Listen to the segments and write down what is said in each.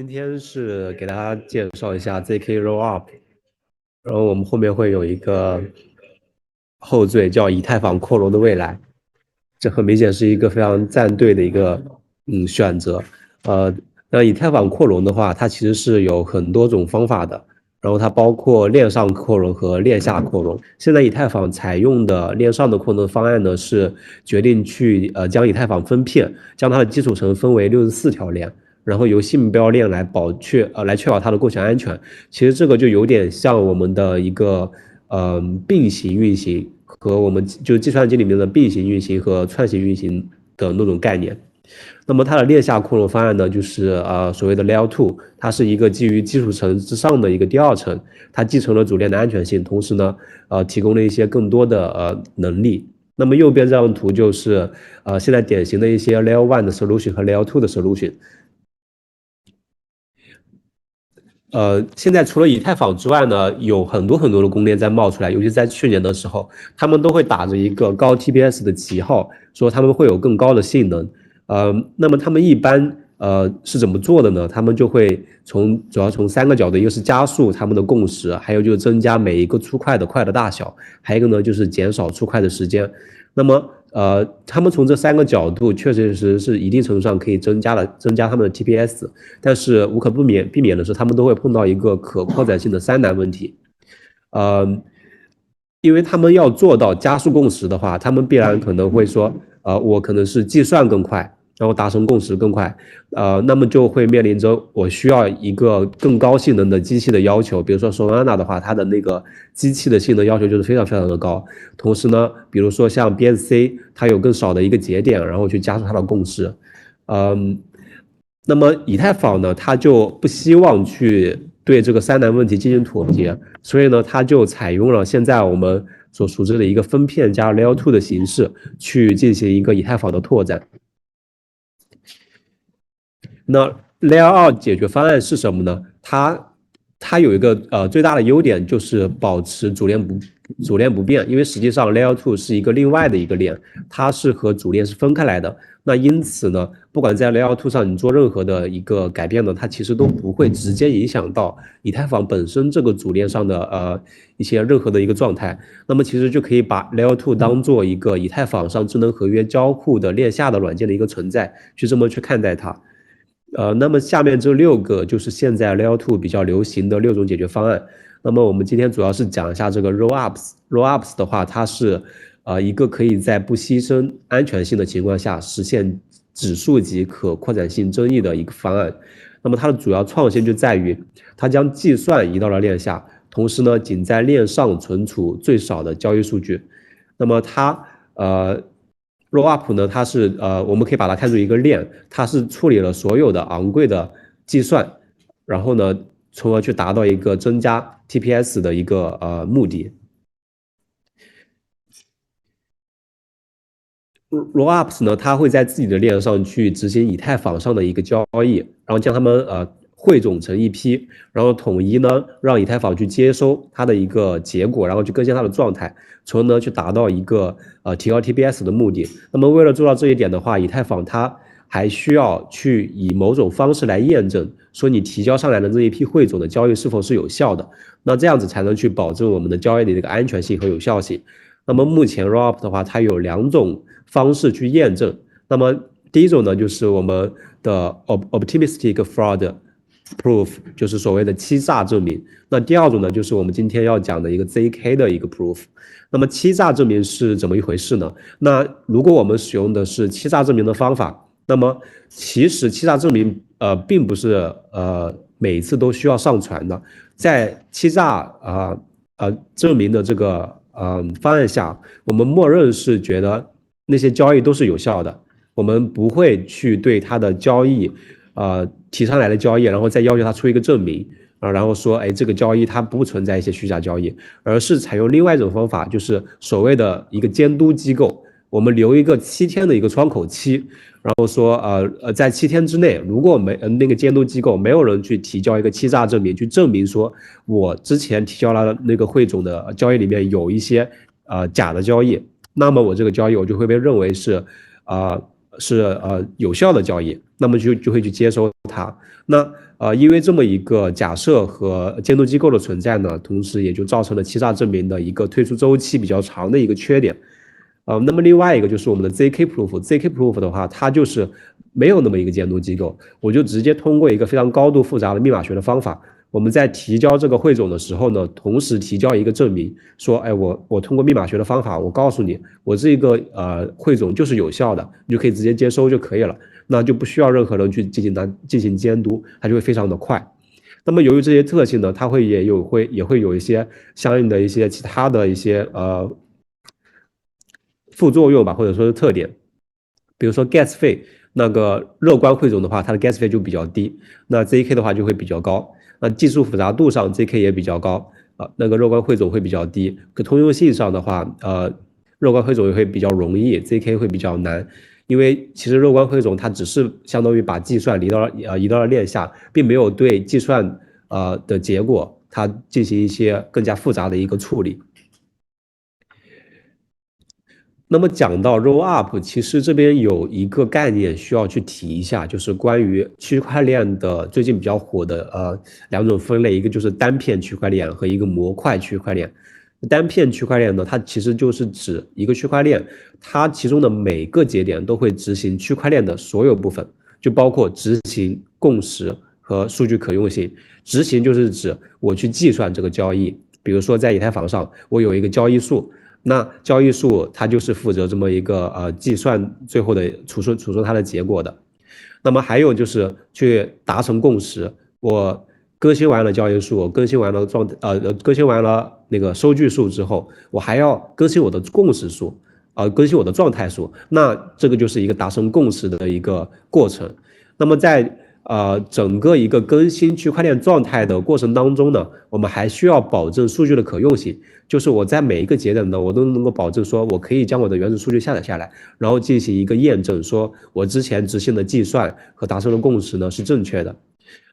今天是给大家介绍一下 ZK Rollup，然后我们后面会有一个后缀叫以太坊扩容的未来，这很明显是一个非常站队的一个嗯选择。呃，那以太坊扩容的话，它其实是有很多种方法的，然后它包括链上扩容和链下扩容。现在以太坊采用的链上的扩容方案呢，是决定去呃将以太坊分片，将它的基础层分为六十四条链。然后由信标链来保确呃来确保它的共享安全，其实这个就有点像我们的一个呃并行运行和我们就计算机里面的并行运行和串行运行的那种概念。那么它的链下扩容方案呢，就是呃所谓的 Layer Two，它是一个基于基础层之上的一个第二层，它继承了主链的安全性，同时呢呃提供了一些更多的呃能力。那么右边这张图就是呃现在典型的一些 Layer One 的 solution 和 Layer Two 的 solution。呃，现在除了以太坊之外呢，有很多很多的公链在冒出来，尤其在去年的时候，他们都会打着一个高 TPS 的旗号，说他们会有更高的性能。呃，那么他们一般呃是怎么做的呢？他们就会从主要从三个角度，一个是加速他们的共识，还有就是增加每一个出块的块的大小，还有一个呢就是减少出块的时间。那么呃，他们从这三个角度确确实实是一定程度上可以增加了增加他们的 TPS，但是无可不免避免的是，他们都会碰到一个可扩展性的三难问题。呃，因为他们要做到加速共识的话，他们必然可能会说，呃，我可能是计算更快。然后达成共识更快，呃，那么就会面临着我需要一个更高性能的机器的要求。比如说 Solana 的话，它的那个机器的性能要求就是非常非常的高。同时呢，比如说像 BSC，它有更少的一个节点，然后去加速它的共识。嗯，那么以太坊呢，它就不希望去对这个三难问题进行妥协，所以呢，它就采用了现在我们所熟知的一个分片加 Layer Two 的形式去进行一个以太坊的拓展。那 Layer 二解决方案是什么呢？它它有一个呃最大的优点就是保持主链不主链不变，因为实际上 Layer two 是一个另外的一个链，它是和主链是分开来的。那因此呢，不管在 Layer two 上你做任何的一个改变呢，它其实都不会直接影响到以太坊本身这个主链上的呃一些任何的一个状态。那么其实就可以把 Layer two 当做一个以太坊上智能合约交互的链下的软件的一个存在，去这么去看待它。呃，那么下面这六个就是现在 Layer Two 比较流行的六种解决方案。那么我们今天主要是讲一下这个 Rollups。Rollups 的话，它是呃一个可以在不牺牲安全性的情况下实现指数级可扩展性争议的一个方案。那么它的主要创新就在于，它将计算移到了链下，同时呢，仅在链上存储最少的交易数据。那么它呃。Rollup 呢，它是呃，我们可以把它看作一个链，它是处理了所有的昂贵的计算，然后呢，从而去达到一个增加 TPS 的一个呃目的。Rollups 呢，它会在自己的链上去执行以太坊上的一个交易，然后将它们呃。汇总成一批，然后统一呢，让以太坊去接收它的一个结果，然后去更新它的状态，从而呢去达到一个呃提高 TPS 的目的。那么为了做到这一点的话，以太坊它还需要去以某种方式来验证，说你提交上来的这一批汇总的交易是否是有效的。那这样子才能去保证我们的交易的这个安全性和有效性。那么目前 Rop 的话，它有两种方式去验证。那么第一种呢，就是我们的 Optimistic Fraud。Proof 就是所谓的欺诈证明。那第二种呢，就是我们今天要讲的一个 ZK 的一个 Proof。那么欺诈证明是怎么一回事呢？那如果我们使用的是欺诈证明的方法，那么其实欺诈证明呃并不是呃每一次都需要上传的。在欺诈啊呃证明的这个呃方案下，我们默认是觉得那些交易都是有效的，我们不会去对它的交易。呃，提上来的交易，然后再要求他出一个证明啊，然后说，哎，这个交易它不存在一些虚假交易，而是采用另外一种方法，就是所谓的一个监督机构，我们留一个七天的一个窗口期，然后说，呃呃，在七天之内，如果没那个监督机构没有人去提交一个欺诈证明，去证明说我之前提交了那个汇总的交易里面有一些呃假的交易，那么我这个交易我就会被认为是啊。是呃有效的交易，那么就就会去接收它。那呃，因为这么一个假设和监督机构的存在呢，同时也就造成了欺诈证明的一个退出周期比较长的一个缺点。呃，那么另外一个就是我们的 ZK Proof，ZK Proof 的话，它就是没有那么一个监督机构，我就直接通过一个非常高度复杂的密码学的方法，我们在提交这个汇总的时候呢，同时提交一个证明，说，哎，我我通过密码学的方法，我告诉你，我这个呃汇总就是有效的，你就可以直接接收就可以了。那就不需要任何人去进行单进行监督，它就会非常的快。那么由于这些特性呢，它会也有会也会有一些相应的一些其他的一些呃副作用吧，或者说是特点。比如说 gas 费，那个乐观汇总的话，它的 gas 费就比较低；那 zk 的话就会比较高。那技术复杂度上，zk 也比较高啊，那个弱冠汇总会比较低。可通用性上的话，呃，弱冠汇总也会比较容易，zk 会比较难。因为其实肉关汇总它只是相当于把计算移到了呃移到了链下，并没有对计算呃的结果它进行一些更加复杂的一个处理。那么讲到 roll up，其实这边有一个概念需要去提一下，就是关于区块链的最近比较火的呃两种分类，一个就是单片区块链和一个模块区块链。单片区块链呢，它其实就是指一个区块链，它其中的每个节点都会执行区块链的所有部分，就包括执行共识和数据可用性。执行就是指我去计算这个交易，比如说在以太坊上，我有一个交易数，那交易数它就是负责这么一个呃计算最后的储存储存它的结果的。那么还有就是去达成共识，我。更新完了交易数，更新完了状呃更新完了那个收据数之后，我还要更新我的共识数，呃，更新我的状态数，那这个就是一个达成共识的一个过程。那么在呃整个一个更新区块链状态的过程当中呢，我们还需要保证数据的可用性，就是我在每一个节点呢，我都能够保证说我可以将我的原始数据下载下来，然后进行一个验证，说我之前执行的计算和达成的共识呢是正确的。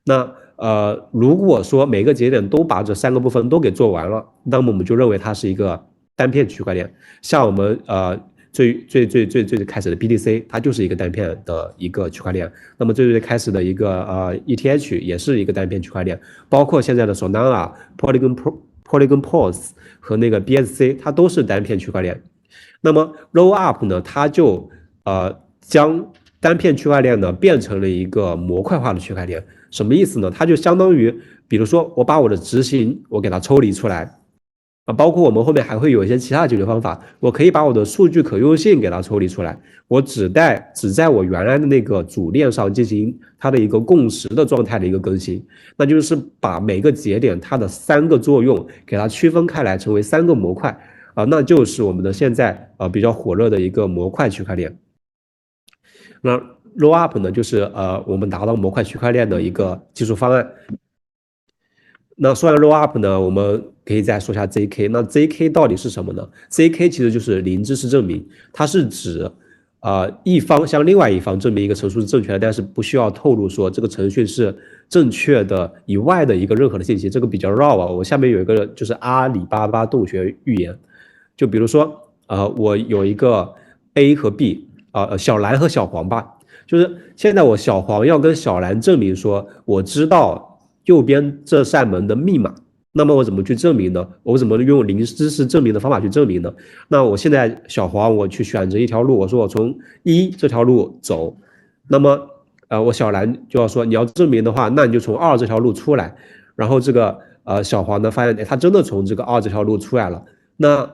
那呃，如果说每个节点都把这三个部分都给做完了，那么我们就认为它是一个单片区块链。像我们呃最最最最最开始的 BTC，它就是一个单片的一个区块链。那么最最开始的一个呃 ETH 也是一个单片区块链，包括现在的 Solana、Polygon Polygon Pos 和那个 BSC，它都是单片区块链。那么 Roll Up 呢，它就呃将单片区块链呢变成了一个模块化的区块链。什么意思呢？它就相当于，比如说我把我的执行我给它抽离出来，啊，包括我们后面还会有一些其他解决方法，我可以把我的数据可用性给它抽离出来，我只在只在我原来的那个主链上进行它的一个共识的状态的一个更新，那就是把每个节点它的三个作用给它区分开来，成为三个模块，啊，那就是我们的现在呃比较火热的一个模块区块链，那。Roll up 呢，就是呃，我们达到模块区块链的一个技术方案。那说完 Roll up 呢，我们可以再说下 ZK。那 ZK 到底是什么呢？ZK 其实就是零知识证明，它是指啊一方向另外一方证明一个陈述是正确的，但是不需要透露说这个程序是正确的以外的一个任何的信息。这个比较绕啊。我下面有一个就是阿里巴巴洞穴预言，就比如说呃，我有一个 A 和 B 啊，小蓝和小黄吧。就是现在，我小黄要跟小蓝证明说，我知道右边这扇门的密码。那么我怎么去证明呢？我怎么用零知识证明的方法去证明呢？那我现在小黄，我去选择一条路，我说我从一这条路走。那么，呃，我小蓝就要说，你要证明的话，那你就从二这条路出来。然后这个呃小黄呢，发现哎，他真的从这个二这条路出来了。那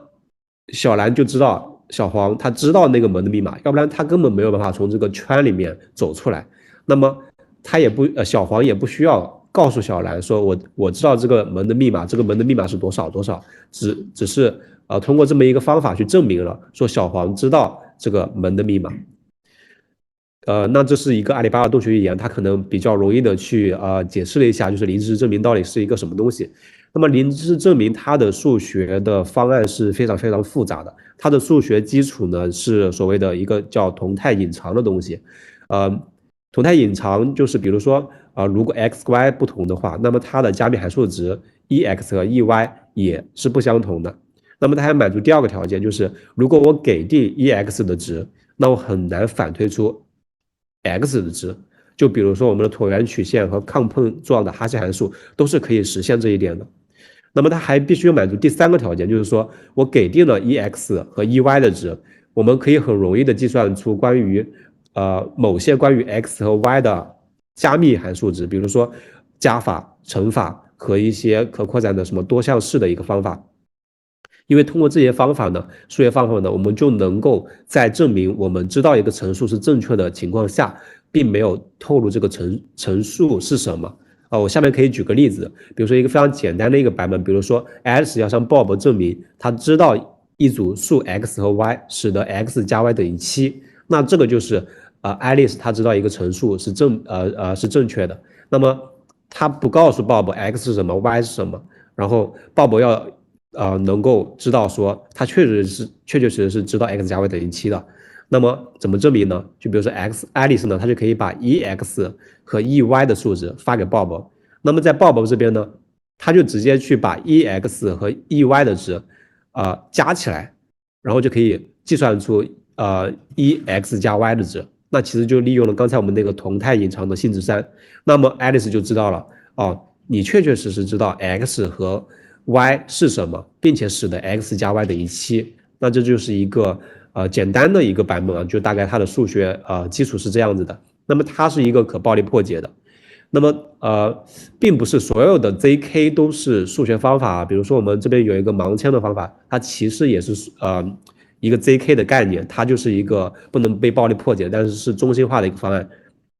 小蓝就知道。小黄他知道那个门的密码，要不然他根本没有办法从这个圈里面走出来。那么他也不呃，小黄也不需要告诉小兰说，我我知道这个门的密码，这个门的密码是多少多少，只只是呃通过这么一个方法去证明了，说小黄知道这个门的密码。呃，那这是一个阿里巴巴洞穴预言，它可能比较容易的去呃解释了一下，就是零知识证明到底是一个什么东西。那么零知识证明它的数学的方案是非常非常复杂的，它的数学基础呢是所谓的一个叫同态隐藏的东西，呃，同态隐藏就是比如说啊，如果 x y 不同的话，那么它的加密函数值 e x 和 e y 也是不相同的。那么它还满足第二个条件，就是如果我给定 e x 的值，那我很难反推出 x 的值。就比如说我们的椭圆曲线和抗碰撞的哈希函数都是可以实现这一点的。那么它还必须满足第三个条件，就是说我给定了 e_x 和 e_y 的值，我们可以很容易的计算出关于呃某些关于 x 和 y 的加密函数值，比如说加法、乘法和一些可扩展的什么多项式的一个方法。因为通过这些方法呢，数学方法呢，我们就能够在证明我们知道一个乘数是正确的情况下，并没有透露这个乘乘数是什么啊。我下面可以举个例子，比如说一个非常简单的一个版本，比如说 Alice 要向 Bob 证明他知道一组数 x 和 y 使得 x 加 y 等于七，那这个就是呃 Alice 她知道一个乘数是正呃呃是正确的。那么她不告诉 Bob x 是什么，y 是什么，然后 Bob 要。呃，能够知道说他确实是确确实实是知道 x 加 y 等于七的，那么怎么证明呢？就比如说 x Alice 呢，她就可以把 e_x 和 e_y 的数值发给 Bob，那么在 Bob 这边呢，他就直接去把 e_x 和 e_y 的值啊加起来，然后就可以计算出呃 e_x 加 y 的值，那其实就利用了刚才我们那个同态隐藏的性质三，那么 Alice 就知道了哦，你确确实实知道 x 和 y 是什么，并且使得 x 加 y 等于七，那这就是一个呃简单的一个版本啊，就大概它的数学呃基础是这样子的。那么它是一个可暴力破解的。那么呃，并不是所有的 zk 都是数学方法，啊比如说我们这边有一个盲签的方法，它其实也是呃一个 zk 的概念，它就是一个不能被暴力破解，但是是中心化的一个方案。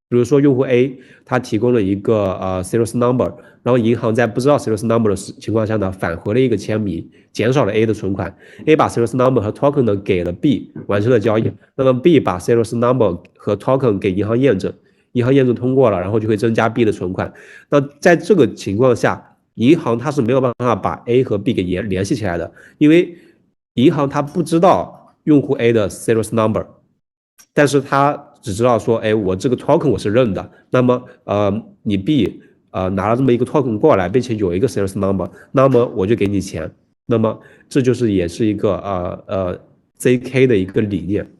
比如说，用户 A 他提供了一个呃 serious number，然后银行在不知道 serious number 的情况下呢，返回了一个签名，减少了 A 的存款。A 把 serious number 和 token 呢给了 B，完成了交易。那么 B 把 serious number 和 token 给银行验证，银行验证通过了，然后就会增加 B 的存款。那在这个情况下，银行它是没有办法把 A 和 B 给联联系起来的，因为银行它不知道用户 A 的 serious number，但是它。只知道说，哎，我这个 token 我是认的，那么，呃，你 B，呃，拿了这么一个 token 过来，并且有一个 serious number，那么我就给你钱，那么这就是也是一个呃呃 zk 的一个理念。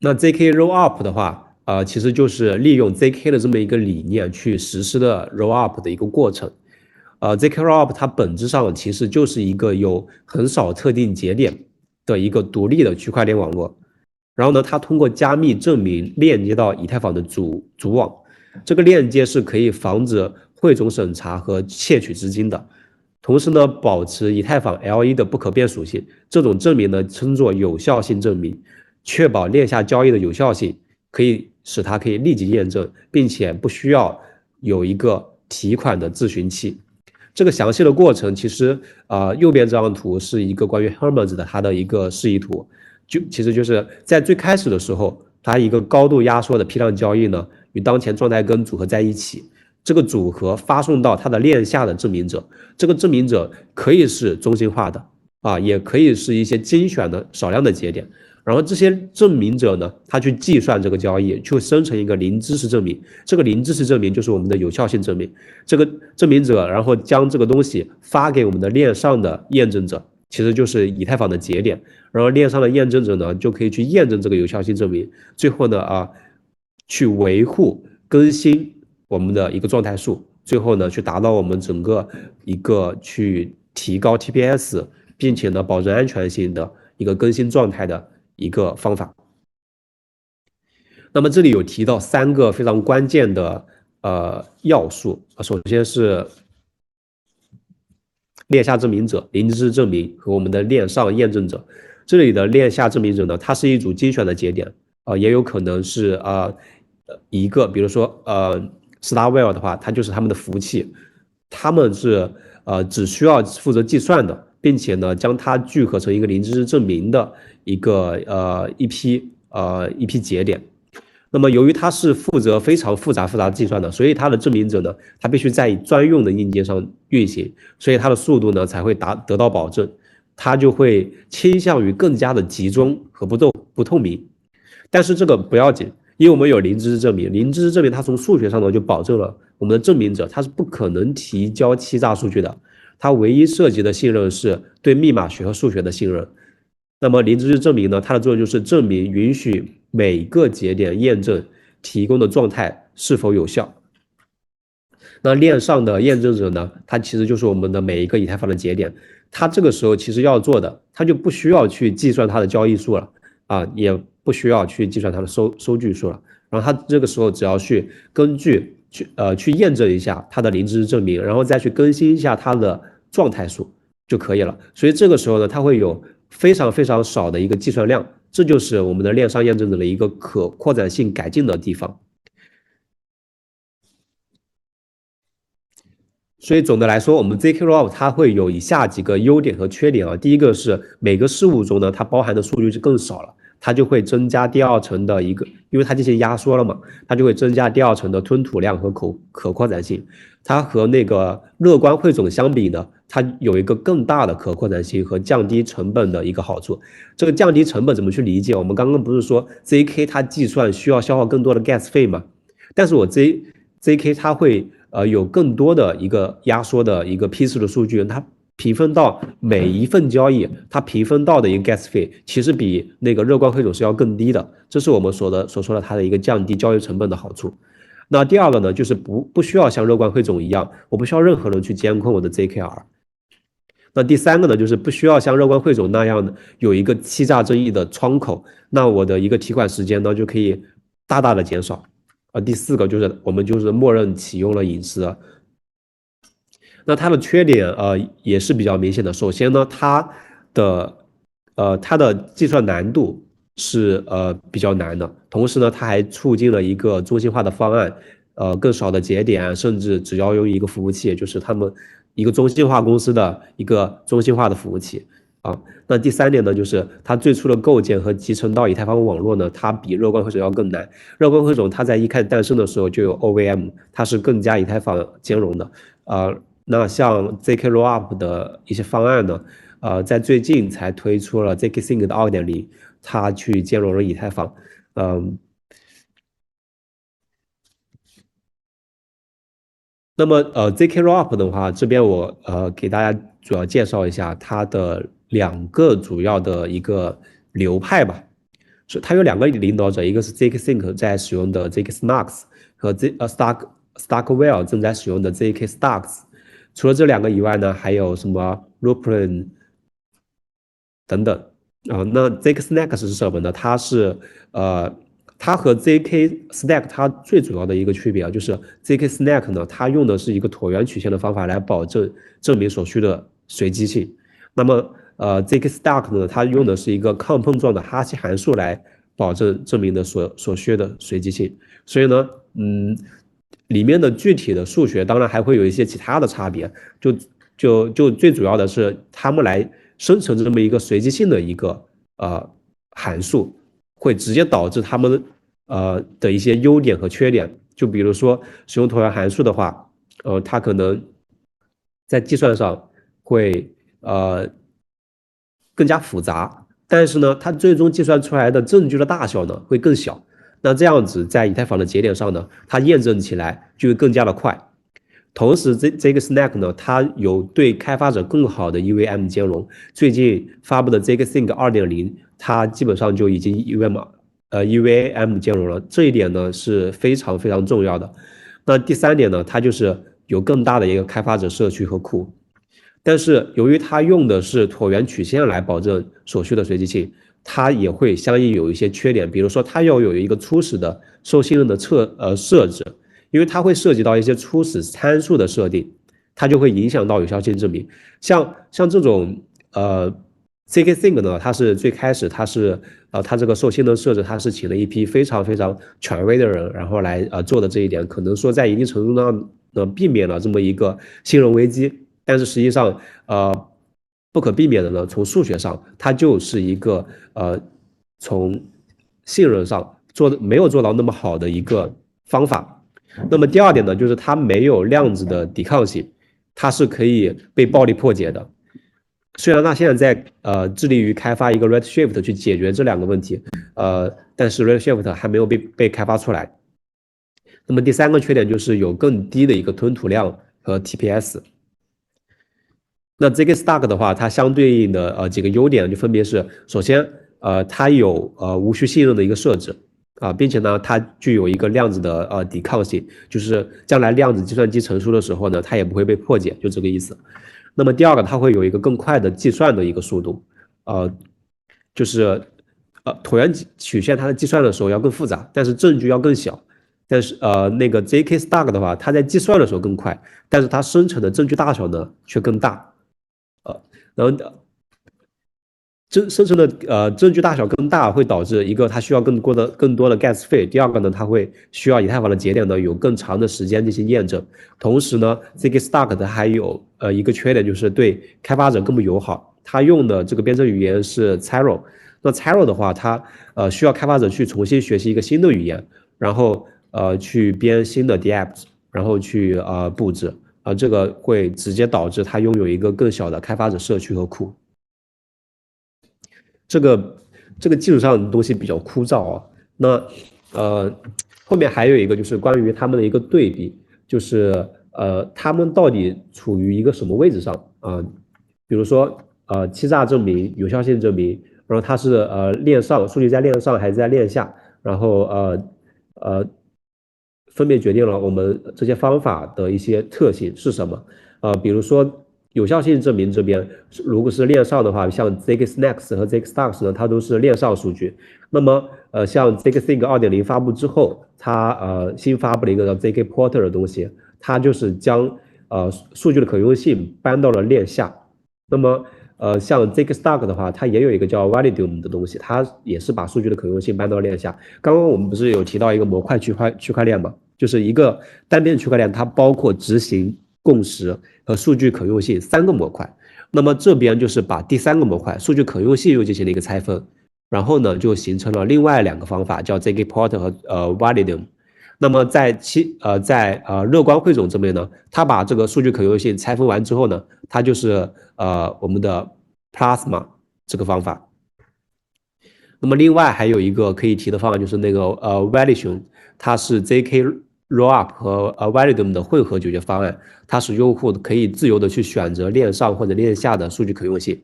那 zk roll up 的话，呃，其实就是利用 zk 的这么一个理念去实施的 roll up 的一个过程。呃，ZK-RoP 它本质上其实就是一个有很少特定节点。的一个独立的区块链网络，然后呢，它通过加密证明链接到以太坊的主主网，这个链接是可以防止汇总审查和窃取资金的，同时呢，保持以太坊 L1 的不可变属性。这种证明呢，称作有效性证明，确保链下交易的有效性，可以使它可以立即验证，并且不需要有一个提款的自寻器。这个详细的过程，其实啊，右边这张图是一个关于 Hermes 的它的一个示意图，就其实就是在最开始的时候，它一个高度压缩的批量交易呢，与当前状态根组合在一起，这个组合发送到它的链下的证明者，这个证明者可以是中心化的啊，也可以是一些精选的少量的节点。然后这些证明者呢，他去计算这个交易，去生成一个零知识证明。这个零知识证明就是我们的有效性证明。这个证明者，然后将这个东西发给我们的链上的验证者，其实就是以太坊的节点。然后链上的验证者呢，就可以去验证这个有效性证明。最后呢，啊，去维护更新我们的一个状态数。最后呢，去达到我们整个一个去提高 TPS，并且呢，保证安全性的一个更新状态的。一个方法。那么这里有提到三个非常关键的呃要素，首先是链下证明者、零知证明和我们的链上验证者。这里的链下证明者呢，它是一组精选的节点啊，也有可能是啊一个，比如说呃 Starwell 的话，它就是他们的服务器，他们是呃只需要负责计算的，并且呢将它聚合成一个零知识证明的。一个呃一批呃一批节点，那么由于它是负责非常复杂复杂计算的，所以它的证明者呢，它必须在专用的硬件上运行，所以它的速度呢才会达得到保证，它就会倾向于更加的集中和不透不透明。但是这个不要紧，因为我们有零知识证明，零知识证明它从数学上呢就保证了我们的证明者他是不可能提交欺诈数据的，它唯一涉及的信任是对密码学和数学的信任。那么零知识证明呢，它的作用就是证明允许每个节点验证提供的状态是否有效。那链上的验证者呢，它其实就是我们的每一个以太坊的节点，它这个时候其实要做的，它就不需要去计算它的交易数了啊，也不需要去计算它的收收据数了，然后它这个时候只要去根据去呃去验证一下它的零知识证明，然后再去更新一下它的状态数就可以了。所以这个时候呢，它会有非常非常少的一个计算量，这就是我们的链上验证的一个可扩展性改进的地方。所以总的来说，我们 ZK Roll 它会有以下几个优点和缺点啊。第一个是每个事物中呢，它包含的数据就更少了，它就会增加第二层的一个，因为它进行压缩了嘛，它就会增加第二层的吞吐量和可可扩展性。它和那个乐观汇总相比呢，它有一个更大的可扩展性和降低成本的一个好处。这个降低成本怎么去理解？我们刚刚不是说 zk 它计算需要消耗更多的 gas 费吗？但是我 z zk 它会。呃，有更多的一个压缩的一个批次的数据，它平分到每一份交易，它平分到的一个 gas 费，其实比那个热观汇总是要更低的。这是我们说的所说的它的一个降低交易成本的好处。那第二个呢，就是不不需要像热观汇总一样，我不需要任何人去监控我的 zkr。那第三个呢，就是不需要像热观汇总那样的有一个欺诈争议的窗口，那我的一个提款时间呢就可以大大的减少。啊，第四个就是我们就是默认启用了隐私，那它的缺点呃也是比较明显的。首先呢，它的呃它的计算难度是呃比较难的，同时呢，它还促进了一个中心化的方案，呃更少的节点，甚至只要用一个服务器，就是他们一个中心化公司的一个中心化的服务器。啊，那第三点呢，就是它最初的构建和集成到以太坊网络呢，它比热观汇总要更难。热观汇总它在一开始诞生的时候就有 OVM，它是更加以太坊兼容的。啊，那像 zk rollup 的一些方案呢，呃，在最近才推出了 zk sync 的二点零，它去兼容了以太坊。嗯，那么呃，zk rollup 的话，这边我呃给大家主要介绍一下它的。两个主要的一个流派吧，是它有两个领导者，一个是 zk sync 在使用的 zk snarks 和 z 呃 stark starkwell 正在使用的 zk starks。除了这两个以外呢，还有什么 ruplin 等等啊？那 zk Snacks 是什么呢？它是呃，它和 zk stack 它最主要的一个区别啊，就是 zk stack 呢，它用的是一个椭圆曲线的方法来保证证明所需的随机性。那么呃，zk stack 呢，它用的是一个抗碰撞的哈希函数来保证证明的所所需的随机性。所以呢，嗯，里面的具体的数学当然还会有一些其他的差别。就就就最主要的是，他们来生成这么一个随机性的一个呃函数，会直接导致他们呃的一些优点和缺点。就比如说使用椭圆函数的话，呃，它可能在计算上会呃。更加复杂，但是呢，它最终计算出来的证据的大小呢会更小。那这样子在以太坊的节点上呢，它验证起来就会更加的快。同时，这这个 Snack 呢，它有对开发者更好的 EVM 兼容。最近发布的这个 Think 2.0，它基本上就已经 EVM 呃 EVM 兼容了。这一点呢是非常非常重要的。那第三点呢，它就是有更大的一个开发者社区和库。但是由于它用的是椭圆曲线来保证所需的随机性，它也会相应有一些缺点。比如说，它要有一个初始的受信任的测呃设置，因为它会涉及到一些初始参数的设定，它就会影响到有效性证明。像像这种呃 CK Think 呢，它是最开始它是呃它这个受信任设置，它是请了一批非常非常权威的人，然后来呃做的这一点，可能说在一定程度上呢避免了这么一个信任危机。但是实际上，呃，不可避免的呢，从数学上，它就是一个呃，从信任上做的没有做到那么好的一个方法。那么第二点呢，就是它没有量子的抵抗性，它是可以被暴力破解的。虽然它现在在呃致力于开发一个 Redshift 去解决这两个问题，呃，但是 Redshift 还没有被被开发出来。那么第三个缺点就是有更低的一个吞吐量和 TPS。那 zk stack 的话，它相对应的呃几个优点就分别是，首先呃它有呃无需信任的一个设置啊，并且呢它具有一个量子的呃抵抗性，就是将来量子计算机成熟的时候呢，它也不会被破解，就这个意思。那么第二个，它会有一个更快的计算的一个速度，呃，就是呃椭圆曲线它在计算的时候要更复杂，但是证据要更小。但是呃那个 zk stack 的话，它在计算的时候更快，但是它生成的证据大小呢却更大，呃，然后证生成的呃证据大小更大，会导致一个它需要更多的更多的 gas 费，第二个呢，它会需要以太坊的节点呢有更长的时间进行验证。同时呢，zk stack 它还有呃一个缺点，就是对开发者更不友好。它用的这个编程语言是 Cero，那 Cero 的话，它呃需要开发者去重新学习一个新的语言，然后呃去编新的 DApps，然后去呃布置，啊这个会直接导致它拥有一个更小的开发者社区和库。这个这个技术上的东西比较枯燥啊。那呃，后面还有一个就是关于他们的一个对比，就是呃，他们到底处于一个什么位置上啊？比如说呃，欺诈证明、有效性证明，然后它是呃链上数据在链上还是在链下？然后呃呃，分别决定了我们这些方法的一些特性是什么？呃，比如说。有效性证明这边，如果是链上的话，像 zk snacks 和 zk stocks 呢，它都是链上数据。那么，呃，像 zk sync 二点零发布之后，它呃新发布了一个叫 zk porter 的东西，它就是将呃数据的可用性搬到了链下。那么，呃，像 ZkStack 的话，它也有一个叫 validium 的东西，它也是把数据的可用性搬到链下。刚刚我们不是有提到一个模块区块区块链嘛，就是一个单边区块链，它包括执行。共识和数据可用性三个模块，那么这边就是把第三个模块数据可用性又进行了一个拆分，然后呢就形成了另外两个方法，叫 ZkPort 和呃 validium。那么在其呃在呃乐观汇总这边呢，它把这个数据可用性拆分完之后呢，它就是呃我们的 plasma 这个方法。那么另外还有一个可以提的方案就是那个呃 validium，它是 zk。Rollup 和呃 Validium 的混合解决方案，它使用户可以自由的去选择链上或者链下的数据可用性，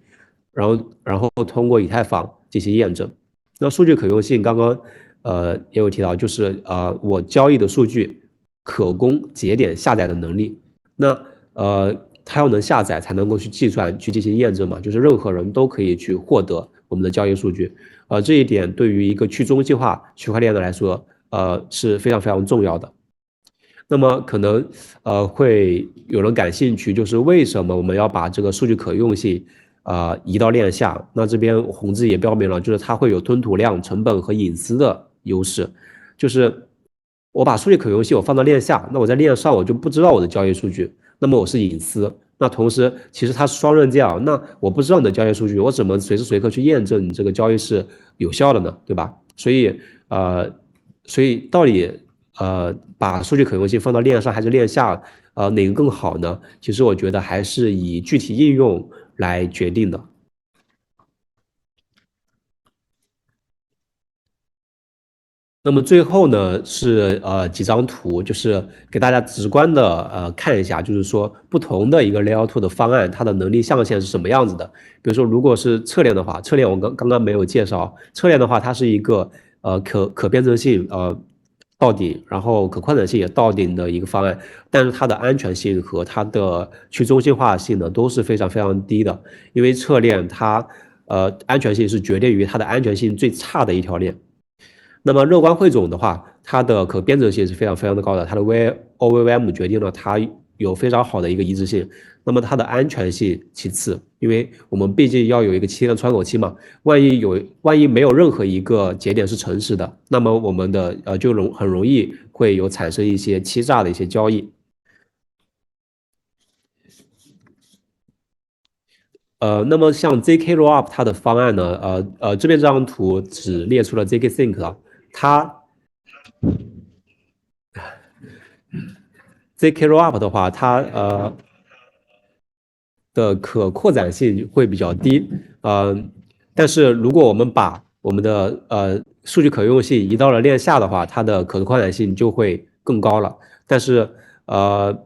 然后然后通过以太坊进行验证。那数据可用性刚刚呃也有提到，就是呃我交易的数据可供节点下载的能力。那呃它要能下载才能够去计算去进行验证嘛，就是任何人都可以去获得我们的交易数据。呃这一点对于一个去中心化区块链的来说，呃是非常非常重要的。那么可能呃会有人感兴趣，就是为什么我们要把这个数据可用性啊移到链下？那这边红字也标明了，就是它会有吞吐量、成本和隐私的优势。就是我把数据可用性我放到链下，那我在链上我就不知道我的交易数据，那么我是隐私。那同时其实它是双刃剑啊，那我不知道你的交易数据，我怎么随时随刻去验证你这个交易是有效的呢？对吧？所以呃，所以到底。呃，把数据可用性放到链上还是链下，呃，哪个更好呢？其实我觉得还是以具体应用来决定的。那么最后呢，是呃几张图，就是给大家直观的呃看一下，就是说不同的一个 Layer Two 的方案，它的能力象限是什么样子的。比如说，如果是侧链的话，侧链我刚刚刚没有介绍，侧链的话，它是一个呃可可编程性呃。到顶，然后可扩展性也到顶的一个方案，但是它的安全性和它的去中心化性呢都是非常非常低的，因为侧链它呃安全性是决定于它的安全性最差的一条链。那么乐观汇总的话，它的可编程性是非常非常的高的，它的 VOVM 决定了它。有非常好的一个一致性，那么它的安全性其次，因为我们毕竟要有一个七天的窗口期嘛，万一有万一没有任何一个节点是诚实的，那么我们的呃就容很容易会有产生一些欺诈的一些交易。呃，那么像 zk rollup 它的方案呢，呃呃这边这张图只列出了 zk sync 啊，它。zk rollup 的话，它呃的可扩展性会比较低，呃，但是如果我们把我们的呃数据可用性移到了链下的话，它的可扩展性就会更高了。但是呃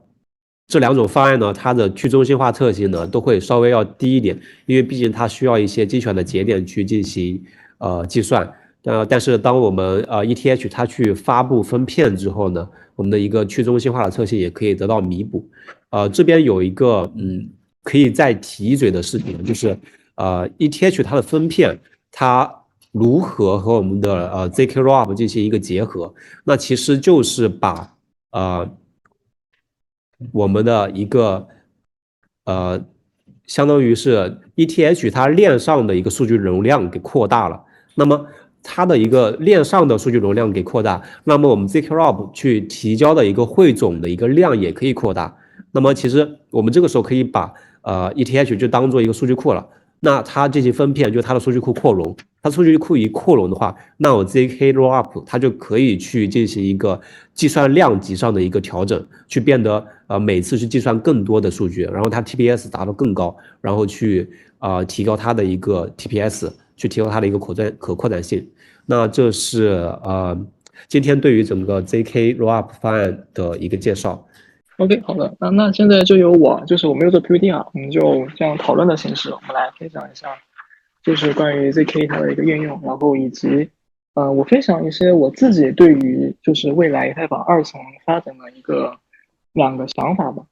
这两种方案呢，它的去中心化特性呢都会稍微要低一点，因为毕竟它需要一些精选的节点去进行呃计算。呃，但是当我们呃 ETH 它去发布分片之后呢，我们的一个去中心化的特性也可以得到弥补。呃，这边有一个嗯可以再提一嘴的事情，就是呃 ETH 它的分片它如何和我们的呃 zk r o p 进行一个结合，那其实就是把呃我们的一个呃相当于是 ETH 它链上的一个数据容量给扩大了，那么。它的一个链上的数据容量给扩大，那么我们 zkRob 去提交的一个汇总的一个量也可以扩大。那么其实我们这个时候可以把呃 ETH 就当做一个数据库了。那它进行分片，就它的数据库扩容。它数据库一扩容的话，那我 zk rollup 它就可以去进行一个计算量级上的一个调整，去变得呃每次去计算更多的数据，然后它 TPS 达到更高，然后去啊提高它的一个 TPS。去提高它的一个可转可扩展性，那这是呃今天对于整个 zk rollup 方案的一个介绍。OK，好的，那那现在就由我，就是我没有做 PPT 啊，我们就这样讨论的形式，我们来分享一下，就是关于 zk 它的一个应用，然后以及呃我分享一些我自己对于就是未来以太坊二层发展的一个两个想法吧。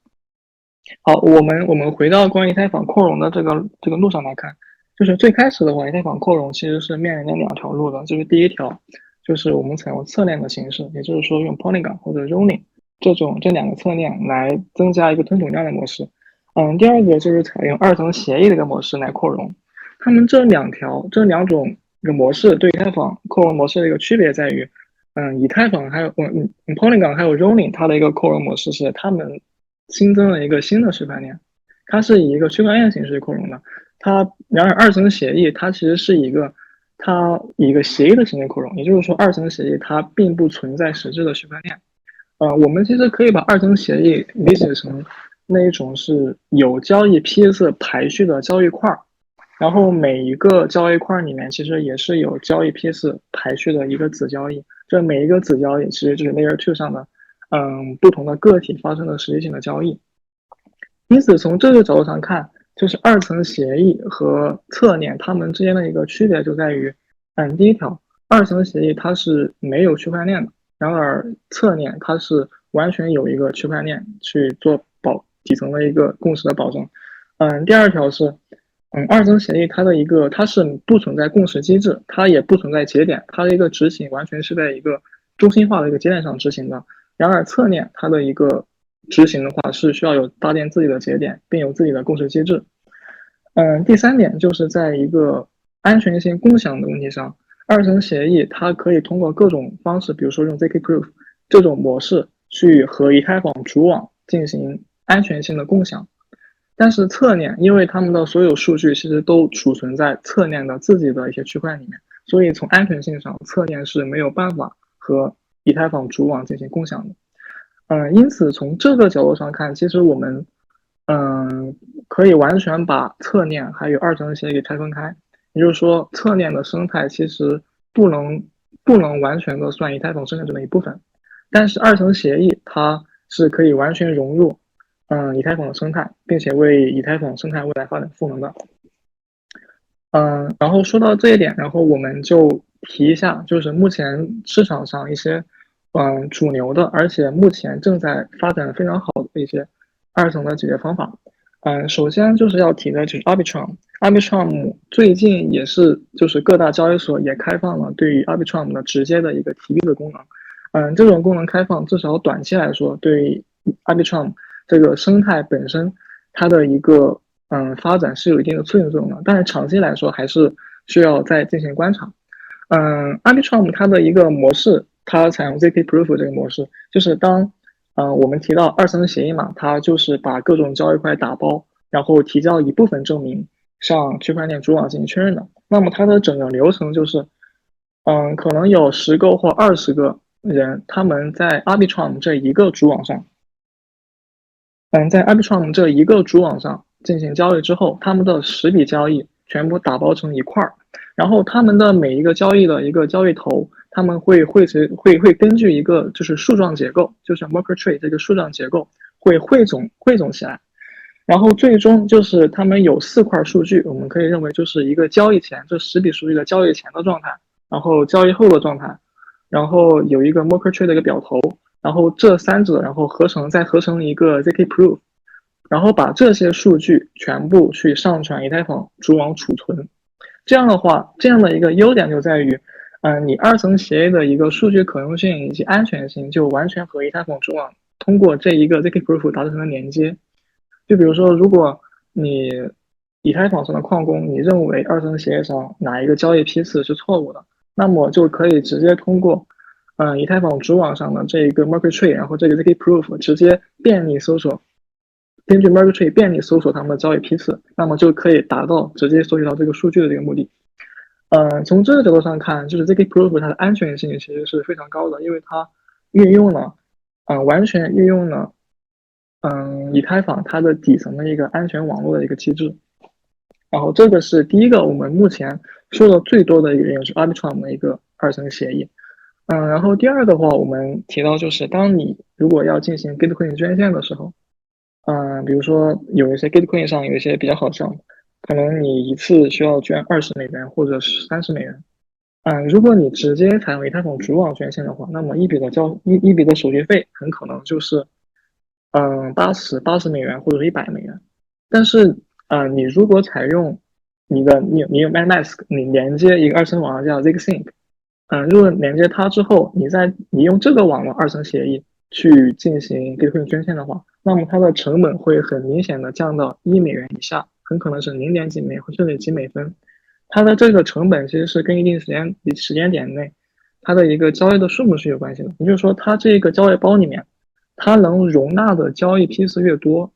好，我们我们回到关于以太坊扩容的这个这个路上来看。就是最开始的话，以太坊扩容其实是面临的两条路的。就是第一条，就是我们采用侧链的形式，也就是说用 Polygon 或者 Rolling 这种这两个侧链来增加一个吞吐量的模式。嗯，第二个就是采用二层协议的一个模式来扩容。他们这两条这两种一个模式对以太坊扩容模式的一个区别在于，嗯，以太坊还有嗯嗯 Polygon 还有 Rolling 它的一个扩容模式是他们新增了一个新的区块链，它是以一个区块链形式扩容的。它然而二层协议它其实是一个它一个协议的形式扩容，也就是说二层协议它并不存在实质的区块链。呃，我们其实可以把二层协议理解成那一种是有交易批次排序的交易块儿，然后每一个交易块儿里面其实也是有交易批次排序的一个子交易，这每一个子交易其实就是 Layer Two 上的嗯不同的个体发生的实际性的交易。因此从这个角度上看。就是二层协议和侧链它们之间的一个区别就在于，嗯，第一条，二层协议它是没有区块链的，然而侧链它是完全有一个区块链去做保底层的一个共识的保证。嗯，第二条是，嗯，二层协议它的一个它是不存在共识机制，它也不存在节点，它的一个执行完全是在一个中心化的一个节点上执行的。然而侧链它的一个执行的话是需要有搭建自己的节点，并有自己的共识机制。嗯，第三点就是在一个安全性共享的问题上，二层协议它可以通过各种方式，比如说用 zk proof 这种模式去和以太坊主网进行安全性的共享。但是侧链，因为他们的所有数据其实都储存在侧链的自己的一些区块里面，所以从安全性上，侧链是没有办法和以太坊主网进行共享的。嗯，因此从这个角度上看，其实我们，嗯，可以完全把侧链还有二层协议拆分开。也就是说，侧链的生态其实不能不能完全的算以太坊生态中的一部分，但是二层协议它是可以完全融入，嗯，以太坊的生态，并且为以太坊生态未来发展赋能的。嗯，然后说到这一点，然后我们就提一下，就是目前市场上一些。嗯，主流的，而且目前正在发展非常好的一些二层的解决方法。嗯，首先就是要提的就是 Arbitrum，Arbitrum 最近也是就是各大交易所也开放了对于 Arbitrum 的直接的一个提币的功能。嗯，这种功能开放至少短期来说，对于 Arbitrum 这个生态本身它的一个嗯发展是有一定的促进作用的，但是长期来说还是需要再进行观察。嗯，Arbitrum 它的一个模式。它采用 zk proof 这个模式，就是当，嗯，我们提到二层协议嘛，它就是把各种交易块打包，然后提交一部分证明向区块链主网进行确认的。那么它的整个流程就是，嗯，可能有十个或二十个人，他们在 Arbitrum 这一个主网上，嗯，在 Arbitrum 这一个主网上进行交易之后，他们的十笔交易全部打包成一块儿，然后他们的每一个交易的一个交易头。他们会汇成会会根据一个就是树状结构，就是 Merkle Tree 这个树状结构，会汇总汇总起来，然后最终就是他们有四块数据，我们可以认为就是一个交易前这十笔数据的交易前的状态，然后交易后的状态，然后有一个 Merkle Tree 的一个表头，然后这三者然后合成再合成一个 zk proof，然后把这些数据全部去上传以太坊主网储存，这样的话，这样的一个优点就在于。嗯，你二层协议的一个数据可用性以及安全性，就完全和以太坊主网通过这一个 zk proof 达成了连接。就比如说，如果你以太坊上的矿工，你认为二层协议上哪一个交易批次是错误的，那么就可以直接通过，嗯，以太坊主网上的这一个 Merkle Tree，然后这个 zk proof 直接便利搜索，根据 Merkle Tree 便利搜索他们的交易批次，那么就可以达到直接收集到这个数据的这个目的。嗯，从这个角度上看，就是 zk proof 它的安全性其实是非常高的，因为它运用了，嗯，完全运用了，嗯，以太坊它的底层的一个安全网络的一个机制。然后这个是第一个我们目前说的最多的一个应用，是 Arbitrum 的一个二层协议。嗯，然后第二的话，我们提到就是当你如果要进行 Gitcoin 捐献的时候，嗯，比如说有一些 Gitcoin 上有一些比较好的项目。可能你一次需要捐二十美元或者是三十美元，嗯，如果你直接采用以太坊主网捐献的话，那么一笔的交一一笔的手续费很可能就是，嗯，八十八十美元或者是一百美元。但是，嗯，你如果采用你的你你用 MetaMask，你连接一个二层网络叫 zkSync，嗯，如果连接它之后，你在你用这个网络二层协议去进行 Bitcoin 捐献的话，那么它的成本会很明显的降到一美元以下。很可能是零点几美或甚至几美分，它的这个成本其实是跟一定时间时间点内它的一个交易的数目是有关系的。也就是说，它这个交易包里面，它能容纳的交易批次越多，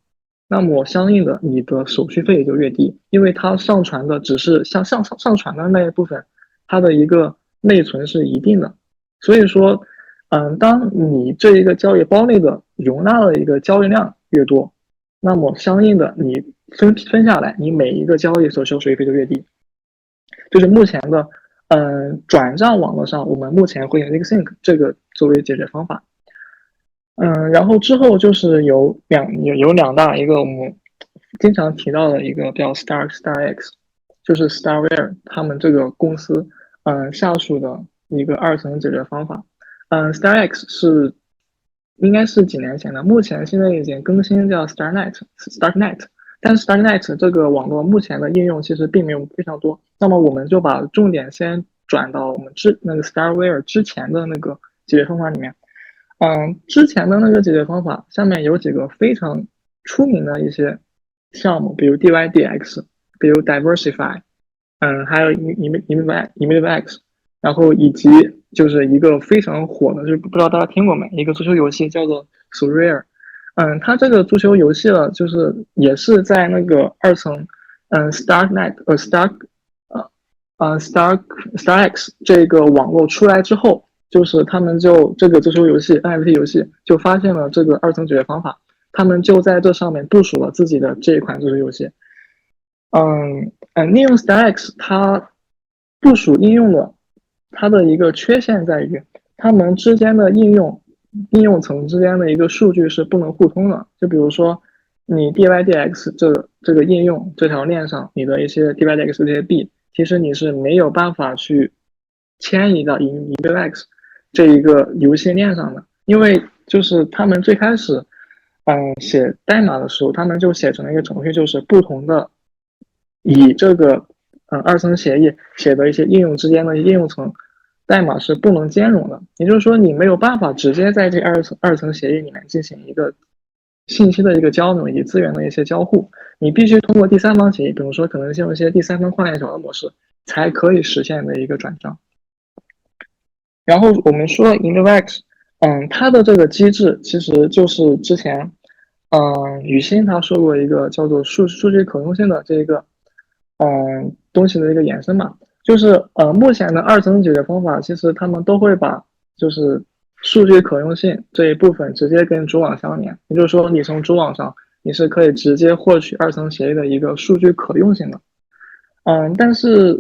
那么相应的你的手续费也就越低，因为它上传的只是像上上上传的那一部分，它的一个内存是一定的。所以说，嗯，当你这一个交易包内的容纳的一个交易量越多，那么相应的你。分分下来，你每一个交易所收手续费就越低。就是目前的，嗯，转账网络上，我们目前会用 zkSync 这个作为解决方法。嗯，然后之后就是有两有有两大，一个我们经常提到的一个叫 Star StarX，就是 Starware 他们这个公司，嗯，下属的一个二层解决方法。嗯，StarX 是应该是几年前的，目前现在已经更新叫 StarNet，StarNet。但是 StarNet 这个网络目前的应用其实并没有非常多，那么我们就把重点先转到我们之那个 Starware 之前的那个解决方法里面。嗯，之前的那个解决方法下面有几个非常出名的一些项目，比如 DYDX，比如 Diversify，嗯，还有 Im Im Im Imx，然后以及就是一个非常火的，就不知道大家听过没？一个足球游戏叫做 Surreal。嗯，它这个足球游戏了，就是也是在那个二层，嗯，StarNet 呃 Star 呃，呃 Star StarX 这个网络出来之后，就是他们就这个足球游戏 NFT 游戏就发现了这个二层解决方法，他们就在这上面部署了自己的这一款足球游戏。嗯嗯，利用 StarX 它部署应用的，它的一个缺陷在于，它们之间的应用。应用层之间的一个数据是不能互通的。就比如说，你 DYDX 这这个应用这条链上，你的一些 DYDX 这些币，其实你是没有办法去迁移到 EMX 这一个游戏链上的，因为就是他们最开始，嗯，写代码的时候，他们就写成了一个程序，就是不同的以这个嗯二层协议写的一些应用之间的应用层。代码是不能兼容的，也就是说，你没有办法直接在这二层二层协议里面进行一个信息的一个交流以及资源的一些交互，你必须通过第三方协议，比如说可能用一些第三方跨链桥的模式，才可以实现的一个转账。然后我们说 Index，嗯，它的这个机制其实就是之前，嗯，雨欣他说过一个叫做数数据可用性的这一个，嗯，东西的一个延伸嘛。就是呃，目前的二层解决方法，其实他们都会把就是数据可用性这一部分直接跟主网相连，也就是说，你从主网上你是可以直接获取二层协议的一个数据可用性的。嗯，但是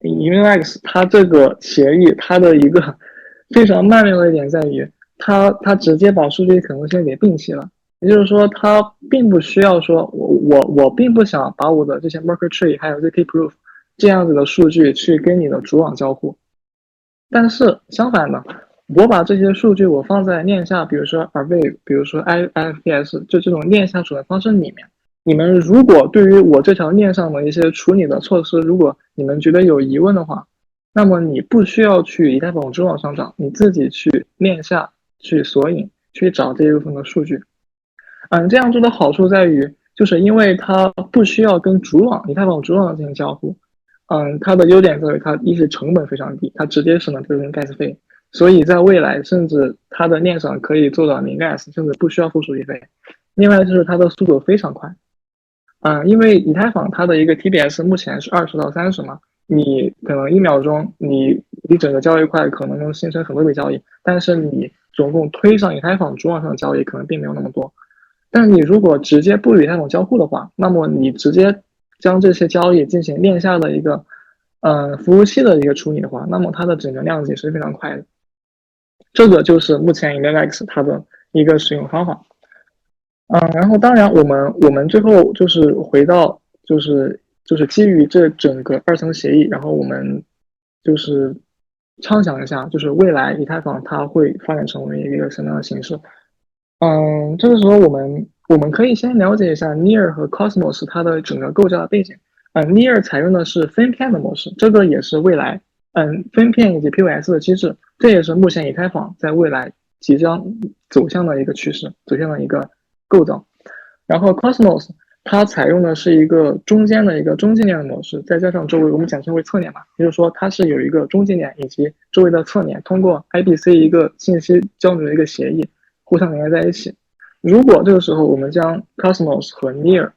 Unix 它这个协议它的一个非常曼妙的一点在于，它它直接把数据可用性给摒弃了。也就是说，它并不需要说我我我并不想把我的这些 Merkle Tree 还有 zk Proof 这样子的数据去跟你的主网交互。但是相反的，我把这些数据我放在链下，比如说 Array，比如说 IIFS，就这种链下储存方式里面。你们如果对于我这条链上的一些处理的措施，如果你们觉得有疑问的话，那么你不需要去以太坊主网上找，你自己去链下去索引去找这一部分的数据。嗯，这样做的好处在于，就是因为它不需要跟主网以太坊主网进行交互。嗯，它的优点在于它一是成本非常低，它直接省了这部分 gas 费，所以在未来甚至它的链上可以做到零 gas，甚至不需要付手续费。另外就是它的速度非常快。嗯，因为以太坊它的一个 TBS 目前是二十到三十嘛，你可能一秒钟你你整个交易块可能能形成很多笔交易，但是你总共推上以太坊主网上的交易可能并没有那么多。但你如果直接不与以太坊交互的话，那么你直接将这些交易进行链下的一个呃服务器的一个处理的话，那么它的整个量级是非常快的。这个就是目前 EMX 它的一个使用方法。嗯，然后当然，我们我们最后就是回到，就是就是基于这整个二层协议，然后我们就是畅想一下，就是未来以太坊它会发展成为一个什么样的形式？嗯，这个时候我们我们可以先了解一下 Near 和 Cosmos 它的整个构架的背景。嗯，Near 采用的是分片的模式，这个也是未来嗯分片以及 POS 的机制，这也是目前以太坊在未来即将走向的一个趋势，走向的一个。构造，然后 Cosmos 它采用的是一个中间的一个中继链的模式，再加上周围我们简称为侧链嘛，也就是说它是有一个中继链以及周围的侧链，通过 IBC 一个信息交流的一个协议互相连接在一起。如果这个时候我们将 Cosmos 和 Near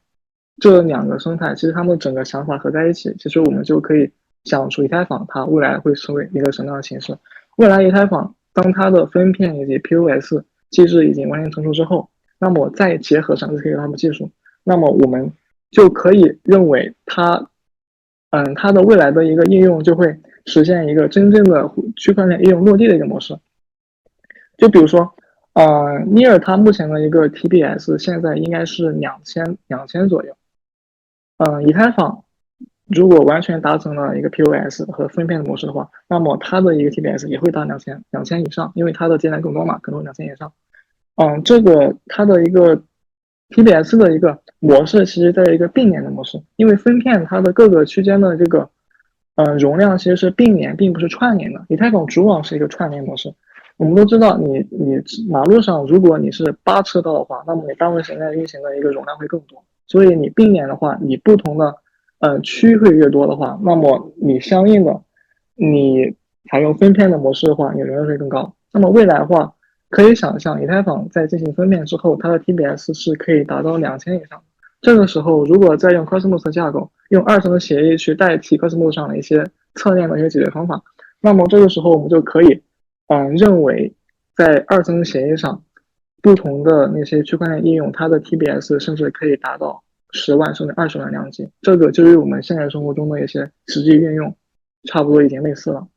这两个生态，其实它们整个想法合在一起，其实我们就可以想出以太坊它未来会成为一个什么样的形式。未来以太坊当它的分片以及 POS 机制已经完全成熟之后。那么再结合上 zk 他们技术，那么我们就可以认为它，嗯，它的未来的一个应用就会实现一个真正的区块链应用落地的一个模式。就比如说，呃，Near 它目前的一个 TBS 现在应该是两千两千左右，嗯，以太坊如果完全达成了一个 POS 和分片的模式的话，那么它的一个 TBS 也会到两千两千以上，因为它的节点更多嘛，可能两千以上。嗯，这个它的一个 TBS 的一个模式，其实在一个并联的模式，因为分片它的各个区间的这个嗯容量其实是并联，并不是串联的。以太坊主网是一个串联模式。我们都知道，你你马路上如果你是八车道的话，那么你单位时间运行的一个容量会更多。所以你并联的话，你不同的呃区会越多的话，那么你相应的你采用分片的模式的话，你容量会更高。那么未来的话。可以想象，以太坊在进行分片之后，它的 TBS 是可以达到两千以上。这个时候，如果再用 Cosmos 架构，用二层的协议去代替 Cosmos 上的一些侧链的一些解决方法，那么这个时候我们就可以，嗯，认为在二层协议上，不同的那些区块链应用，它的 TBS 甚至可以达到十万甚至二十万量级。这个就与我们现实生活中的一些实际运用，差不多已经类似了。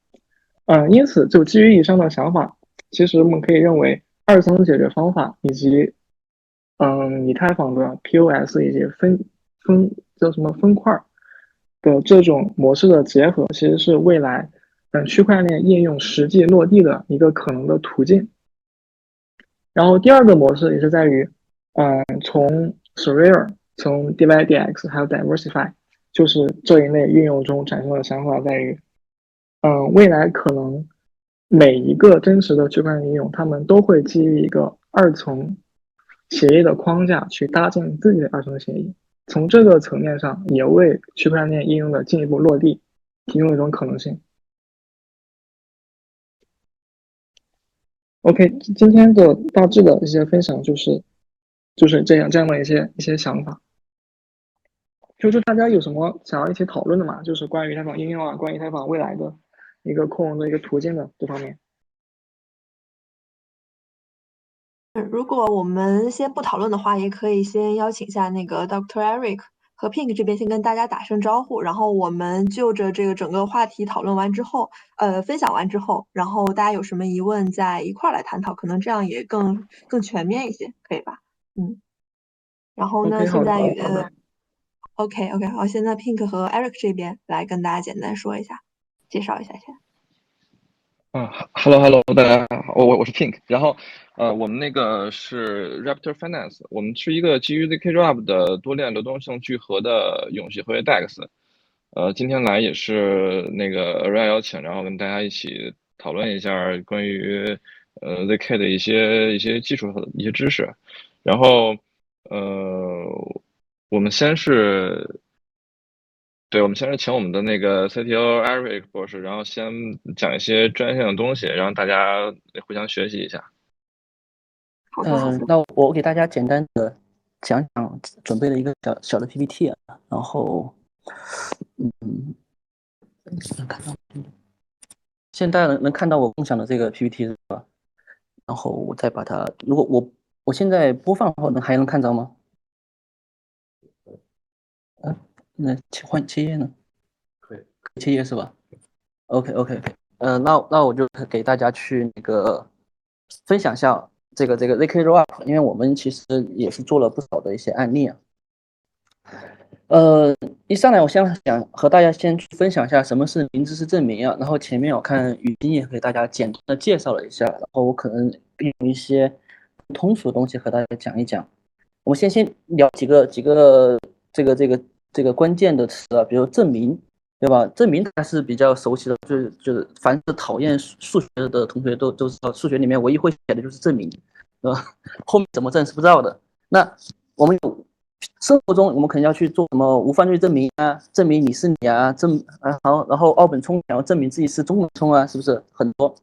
嗯，因此就基于以上的想法。其实我们可以认为，二层解决方法以及，嗯，以太坊的 POS 以及分分叫什么分块的这种模式的结合，其实是未来嗯区块链应用实际落地的一个可能的途径。然后第二个模式也是在于，嗯，从 s u r r e a r 从 DYDX 还有 Diversify，就是这一类运用中产生的想法在于，嗯，未来可能。每一个真实的区块链应用，他们都会基于一个二层协议的框架去搭建自己的二层协议。从这个层面上，也为区块链应用的进一步落地提供一种可能性。OK，今天的大致的一些分享就是就是这样这样的一些一些想法。就是大家有什么想要一起讨论的嘛？就是关于以太坊应用啊，关于以太坊未来的。一个扩容的一个途径的这方面。如果我们先不讨论的话，也可以先邀请一下那个 Doctor Eric 和 Pink 这边先跟大家打声招呼，然后我们就着这个整个话题讨论完之后，呃，分享完之后，然后大家有什么疑问再一块儿来探讨，可能这样也更更全面一些，可以吧？嗯，然后呢现在呃，OK OK，好，现在 Pink 和 Eric 这边来跟大家简单说一下，介绍一下先。啊，Hello Hello，大家好，我我我是 Pink，然后呃，我们那个是 Raptor Finance，我们是一个基于 zk Wrap 的多链流动性聚合的永续合约 DEX，呃，今天来也是那个 Aria 邀请，然后跟大家一起讨论一下关于呃 zk 的一些一些技术和一些知识，然后呃，我们先是。对，我们先是请我们的那个 CTO Eric 博士，然后先讲一些专业性的东西，让大家互相学习一下。嗯那我给大家简单的讲讲准备了一个小小的 PPT 啊，然后，嗯，能看到，现在能能看到我共享的这个 PPT 是吧？然后我再把它，如果我我现在播放的话，能还能看到吗？嗯、那切换切页呢？可以，切页是吧？OK OK OK，呃，那那我就给大家去那个分享一下这个这个 ZK Rollup，因为我们其实也是做了不少的一些案例啊。呃，一上来我先想和大家先去分享一下什么是零知识证明啊，然后前面我看语音也给大家简单的介绍了一下，然后我可能用一些通俗的东西和大家讲一讲。我们先先聊几个几个这个这个这个关键的词啊，比如证明，对吧？证明还是比较熟悉的，就是就是凡是讨厌数数学的同学都都知道，数学里面唯一会写的就是证明，对吧？后面怎么证是不知道的。那我们有生活中我们肯定要去做什么无犯罪证明啊，证明你是你啊，证啊好，然后奥本聪想要证明自己是中本聪啊，是不是很多？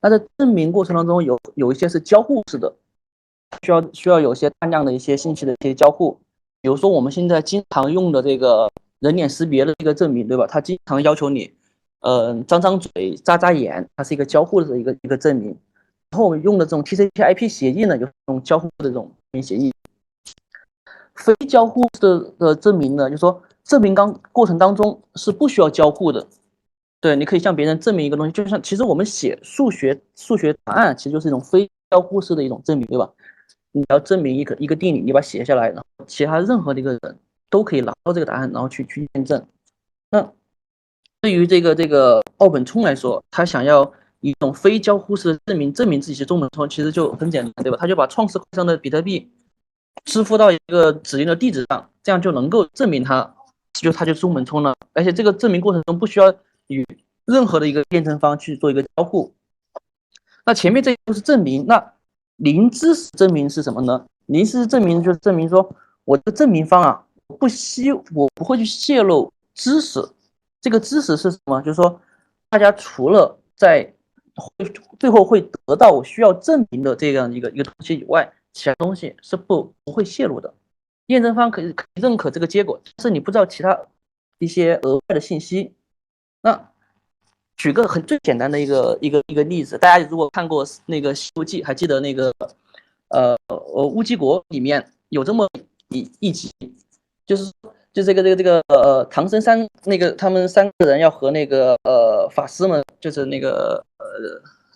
那在证明过程当中有有一些是交互式的，需要需要有些大量的一些信息的一些交互，比如说我们现在经常用的这个人脸识别的这个证明，对吧？它经常要求你，呃，张张嘴、眨眨眼，它是一个交互的一个一个证明。然后我们用的这种 TCP/IP 协议呢，就是这种交互的这种证明协议。非交互的的证明呢，就是说证明刚过程当中是不需要交互的。对，你可以向别人证明一个东西，就像其实我们写数学数学答案，其实就是一种非交互式的一种证明，对吧？你要证明一个一个定理，你把它写下来，然后其他任何的一个人都可以拿到这个答案，然后去去验证。那对于这个这个奥本聪来说，他想要一种非交互式的证明证明自己是中本聪，其实就很简单，对吧？他就把创世会上的比特币支付到一个指定的地址上，这样就能够证明他就他就中本聪了。而且这个证明过程中不需要与任何的一个验证方去做一个交互。那前面这都是证明，那零知识证明是什么呢？零知识证明就是证明说，我的证明方啊，不希我不会去泄露知识。这个知识是什么？就是说，大家除了在会最后会得到我需要证明的这样一个一个东西以外，其他东西是不不会泄露的。验证方可以可以认可这个结果，但是你不知道其他一些额外的信息。那举个很最简单的一个一个一个例子，大家如果看过那个《西游记》，还记得那个呃呃乌鸡国里面有这么一一集，就是就这个这个这个呃唐僧三那个他们三个人要和那个呃法师们，就是那个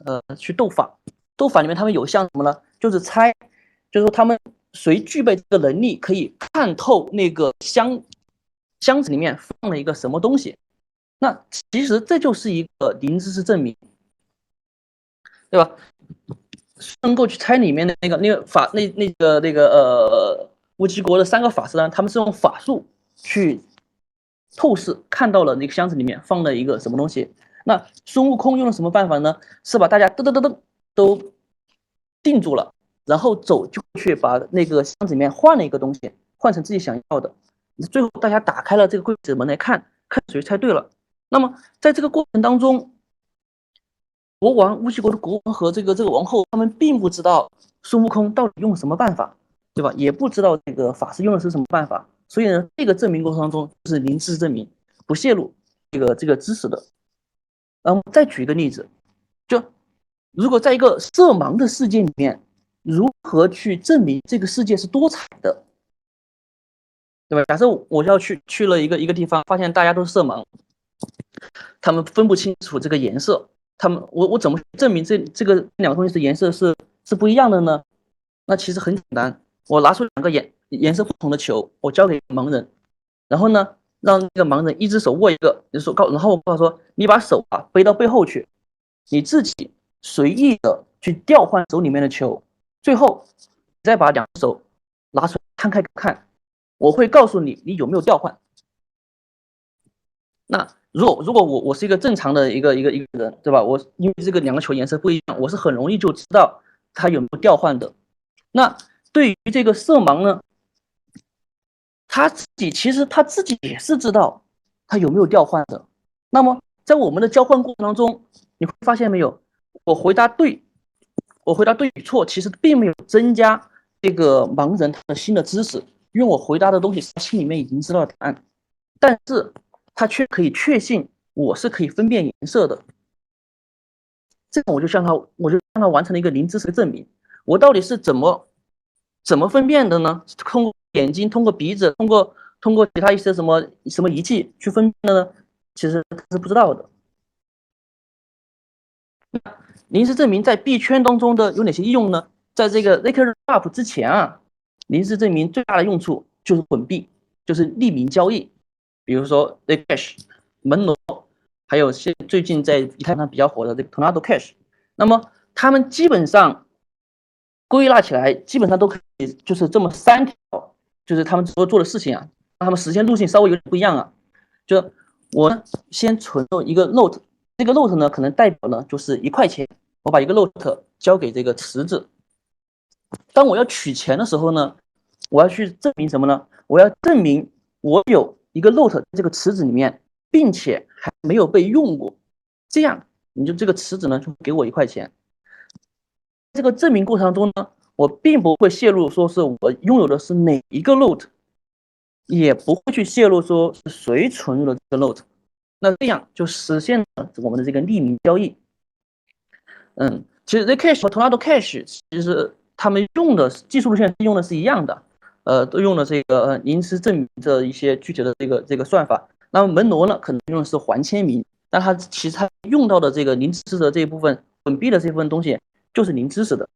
呃呃去斗法，斗法里面他们有像什么呢？就是猜，就是说他们谁具备这个能力，可以看透那个箱箱子里面放了一个什么东西。那其实这就是一个零知识证明，对吧？能够去猜里面的那个那个法那那个那个呃乌鸡国的三个法师呢，他们是用法术去透视看到了那个箱子里面放了一个什么东西。那孙悟空用了什么办法呢？是把大家噔噔噔噔都定住了，然后走就去把那个箱子里面换了一个东西，换成自己想要的。最后大家打开了这个柜子门来看，看谁猜对了。那么在这个过程当中，国王乌鸡国的国王和这个这个王后，他们并不知道孙悟空到底用了什么办法，对吧？也不知道这个法师用的是什么办法。所以呢，这个证明过程当中是零知识证明，不泄露这个这个知识的。然后再举一个例子，就如果在一个色盲的世界里面，如何去证明这个世界是多彩的？对吧？假设我要去去了一个一个地方，发现大家都是色盲，他们分不清楚这个颜色，他们我我怎么证明这这个两个东西的颜色是是不一样的呢？那其实很简单，我拿出两个颜颜色不同的球，我交给盲人，然后呢，让这个盲人一只手握一个，就说告，然后我告诉说，你把手啊背到背后去，你自己随意的去调换手里面的球，最后再把两只手拿出来摊开看，我会告诉你你有没有调换。那如果如果我我是一个正常的一个一个一个人，对吧？我因为这个两个球颜色不一样，我是很容易就知道它有没有调换的。那对于这个色盲呢，他自己其实他自己也是知道他有没有调换的。那么在我们的交换过程当中，你会发现没有？我回答对，我回答对与错，其实并没有增加这个盲人他的新的知识，因为我回答的东西是他心里面已经知道答案，但是他却可以确信我是可以分辨颜色的。这样我就向他，我就向他完成了一个零知识的证明。我到底是怎么怎么分辨的呢？通过眼睛，通过鼻子，通过通过其他一些什么什么仪器去分辨的呢？其实他是不知道的。那临时证明在币圈当中的有哪些应用呢？在这个 ZK-RUP 之前啊，临时证明最大的用处就是混币，就是匿名交易。比如说，The Cash、门罗，还有现最近在以太坊比较火的这个 Tornado Cash。那么他们基本上归纳起来，基本上都可以就是这么三条，就是他们所做的事情啊，他们实现路径稍微有点不一样啊。就我先存入一个 note。这个 note 呢，可能代表呢就是一块钱，我把一个 note 交给这个池子。当我要取钱的时候呢，我要去证明什么呢？我要证明我有一个 note 这个池子里面，并且还没有被用过，这样你就这个池子呢就给我一块钱。这个证明过程中呢，我并不会泄露说是我拥有的是哪一个 note，也不会去泄露说是谁存入了这个 note。那这样就实现了我们的这个匿名交易。嗯，其实 Zcash 和 Tornado Cash 其实他们用的技术路线用的是一样的，呃，都用了这个呃临时证明的一些具体的这个这个算法。那么门罗呢，可能用的是环签名，但它其实它用到的这个零知识的这一部分本币的这部分东西就是零知识的。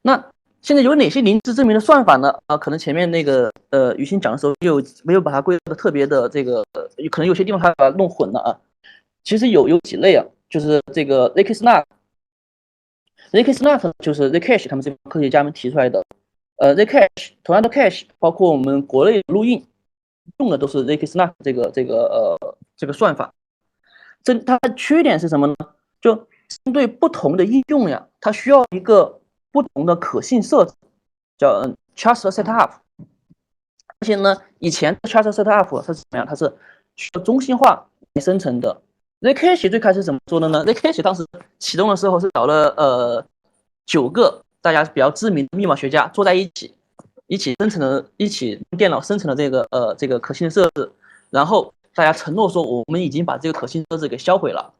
那现在有哪些零知证明的算法呢？啊，可能前面那个呃雨欣讲的时候又没有把它归的特别的这个，可能有些地方他把它弄混了啊。其实有有几类啊，就是这个 Zcash，Zcash 就是 zkash 他们这帮科学家们提出来的。呃，Zcash、同样的 Cash，包括我们国内录印用的都是 Zcash 这个这个呃这个算法。这它的缺点是什么呢？就针对不同的应用呀，它需要一个。不同的可信设置叫嗯 trust setup，而且呢，以前 trust setup 它是怎么样？它是需要中心化来生成的。Zcash 最开始怎么做的呢？Zcash 当时启动的时候是找了呃九个大家比较知名的密码学家坐在一起，一起生成了，一起用电脑生成了这个呃这个可信设置，然后大家承诺说我们已经把这个可信设置给销毁了。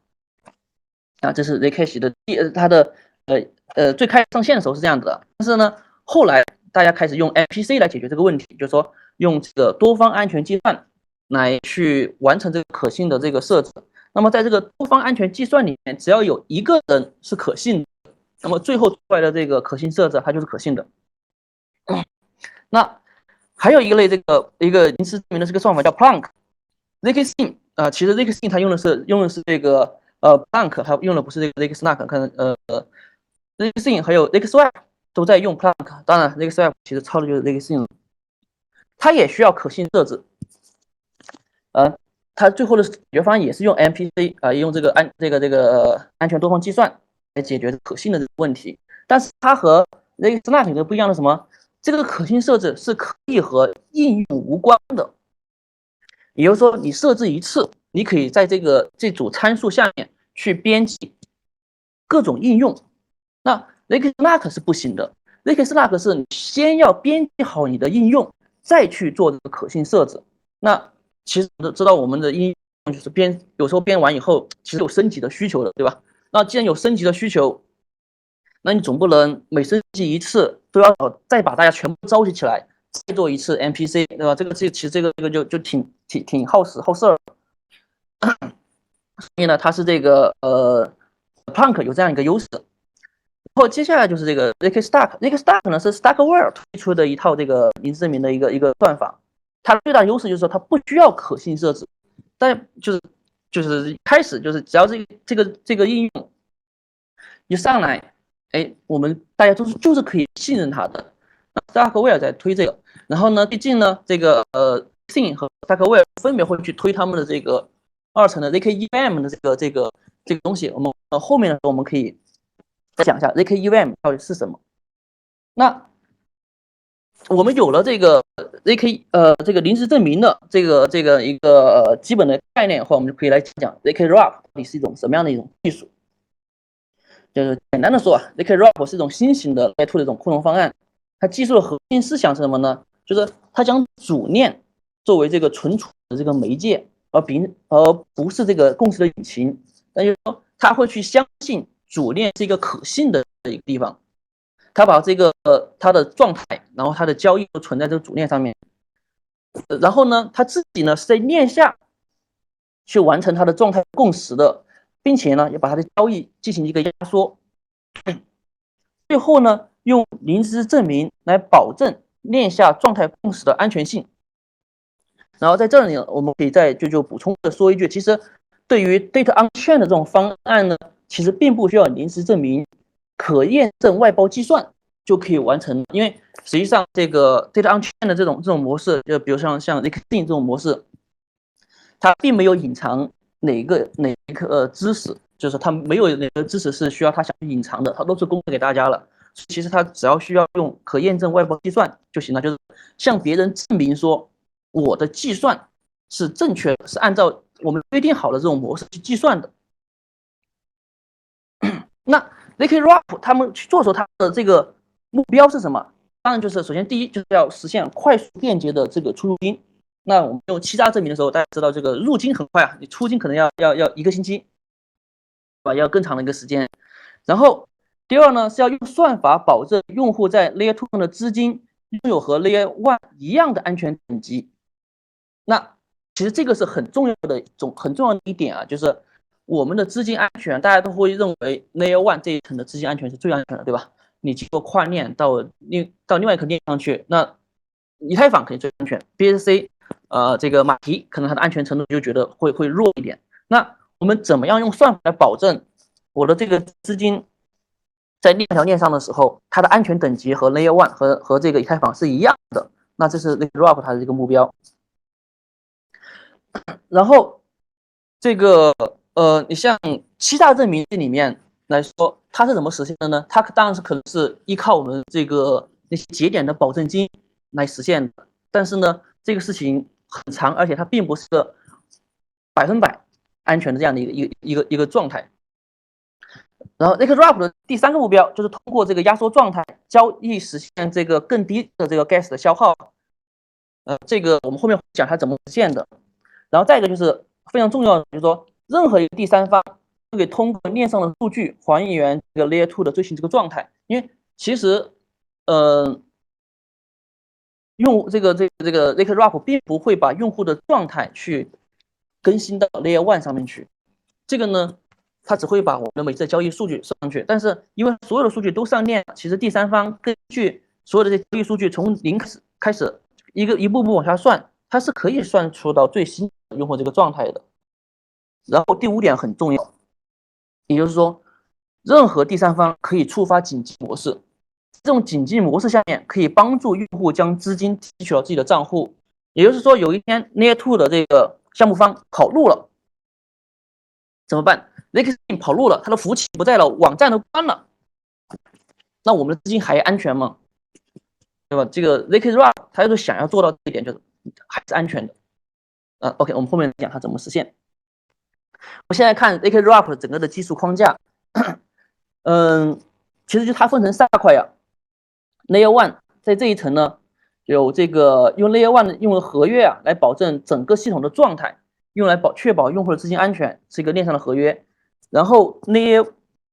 啊，这是 Zcash 的第呃它的。呃呃，最开始上线的时候是这样子的，但是呢，后来大家开始用 MPC 来解决这个问题，就是说用这个多方安全计算来去完成这个可信的这个设置。那么在这个多方安全计算里面，只要有一个人是可信的，那么最后出来的这个可信设置它就是可信的。那还有一个类这个一个临时证明的这个算法叫 Planck，zkSign 啊，其实 zkSign 它用的是用的是这个。呃，Planck 它用的不是这个 ZK-SNARK，可能呃，ZK-SIGN 还有 ZK-SWAP 都在用 Planck，当然 ZK-SWAP 其实抄的就是 ZK-SIGN，它也需要可信设置，呃，它最后的解决方案也是用 MPC 啊，用这个安这个这个安全多方计算来解决可信的这个问题，但是它和 ZK-SNARK 的不一样的什么？这个可信设置是可以和应用无关的，也就是说你设置一次。你可以在这个这组参数下面去编辑各种应用，那 ZK-SNARK 是不行的。ZK-SNARK 是你先要编辑好你的应用，再去做这个可信设置。那其实知道我们的应用就是编，有时候编完以后其实有升级的需求的，对吧？那既然有升级的需求，那你总不能每升级一次都要再把大家全部召集起来再做一次 MPC，对吧？这个这其实这个这个就就挺挺挺耗时耗事儿。所以呢，它是这个呃，Planck 有这样一个优势。然后接下来就是这个 zk stack，zk stack 呢是 Stackware 推出的一套这个名字证明的一个一个算法，它最大优势就是说它不需要可信设置，但就是就是开始就是只要这这个这个应用一上来，哎，我们大家都是就是可以信任它的。Stackware 在推这个，然后呢，最近呢，这个呃，Sing 和 Stackware 分别会去推他们的这个二层的 ZKEM 的这个这个这个东西，我们呃后面的时候我们可以。再讲一下 ZKEM 到底是什么？那我们有了这个 zk 呃这个临时证明的这个这个一个基本的概念后，我们就可以来讲 zk wrap 到底是一种什么样的一种技术。就是简单的说啊，zk wrap 是一种新型的 Layer 2的一种扩容方案。它技术的核心思想是什么呢？就是它将主链作为这个存储的这个媒介，而并而不是这个共识的引擎。那就是说，它会去相信。主链是一个可信的一个地方，他把这个呃它的状态，然后他的交易都存在这个主链上面，然后呢，他自己呢是在链下去完成他的状态共识的，并且呢，也把他的交易进行一个压缩，最后呢，用临时证明来保证链下状态共识的安全性。然后在这里，我们可以再就就补充的说一句，其实对于 data on chain 的这种方案呢。其实并不需要临时证明，可验证外包计算就可以完成。因为实际上这个 data on chain 的这种这种模式，就比如像像 zk 这种模式，它并没有隐藏哪个哪一个知识，就是它没有哪个知识是需要它想隐藏的，它都是公开给大家了。其实它只要需要用可验证外包计算就行了，就是向别人证明说我的计算是正确，是按照我们规定好的这种模式去计算的。那 zk wrap 他们去做的时候，他的这个目标是什么？当然就是首先第一就是要实现快速便捷的这个出入金。那我们用欺诈证明的时候，大家知道这个入金很快啊，你出金可能要要要一个星期，对吧？要更长的一个时间。然后第二呢是要用算法保证用户在 Layer 2上的资金拥有和 Layer One 一样的安全等级。那其实这个是很重要的一种很重要的一点啊，就是。我们的资金安全，大家都会认为 Layer One 这一层的资金安全是最安全的，对吧？你经过跨链到另到另外一个链上去，那以太坊肯定最安全，BSC，呃，这个马蹄可能它的安全程度就觉得会会弱一点。那我们怎么样用算法来保证我的这个资金在链条链上的时候，它的安全等级和 Layer One 和和这个以太坊是一样的？那这是 l a y r o p 它的这个目标。然后这个。呃，你像欺诈证明这里面来说，它是怎么实现的呢？它当然是可能是依靠我们这个那些节点的保证金来实现的。但是呢，这个事情很长，而且它并不是百分百安全的这样的一个一个一个一个状态。然后 zk wrap 的第三个目标就是通过这个压缩状态交易实现这个更低的这个 gas 的消耗。呃，这个我们后面讲它怎么实现的。然后再一个就是非常重要的，就是说。任何一个第三方都可以通过链上的数据还原这个 Layer Two 的最新这个状态，因为其实，呃，用这个这个这个 zk wrap 并不会把用户的状态去更新到 Layer One 上面去，这个呢，它只会把我们的每次交易数据上去，但是因为所有的数据都上链，其实第三方根据所有的这交易数据从零开始开始一个一步步往下算，它是可以算出到最新用户这个状态的。然后第五点很重要，也就是说，任何第三方可以触发紧急模式，这种紧急模式下面可以帮助用户将资金提取到自己的账户。也就是说，有一天 Layer Two 的这个项目方跑路了，怎么办 z k s 跑路了，他的服务器不在了，网站都关了，那我们的资金还安全吗？对吧？这个 zk Run 他就是想要做到这一点，就是还是安全的。呃，OK，我们后面讲它怎么实现。我现在看 zk wrap 的整个的技术框架，嗯，其实就它分成三大块呀。Layer One 在这一层呢，有这个用 Layer One 的用合约啊来保证整个系统的状态，用来保确保用户的资金安全，是一个链上的合约。然后 Layer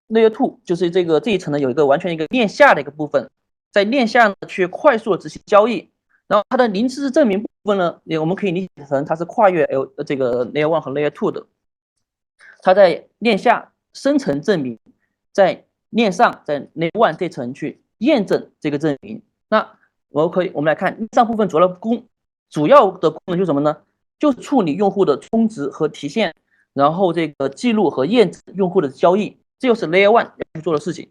Layer Two 就是这个这一层呢有一个完全一个链下的一个部分，在链下呢去快速的执行交易。然后它的零知识证明部分呢，也我们可以理解成它是跨越 L 这个 Layer One 和 Layer Two 的。它在链下生成证明，在链上在 Layer One 这层去验证这个证明。那我可以，我们来看上部分主要的功，主要的功能就是什么呢？就是处理用户的充值和提现，然后这个记录和验证用户的交易，这就是 Layer One 要去做的事情。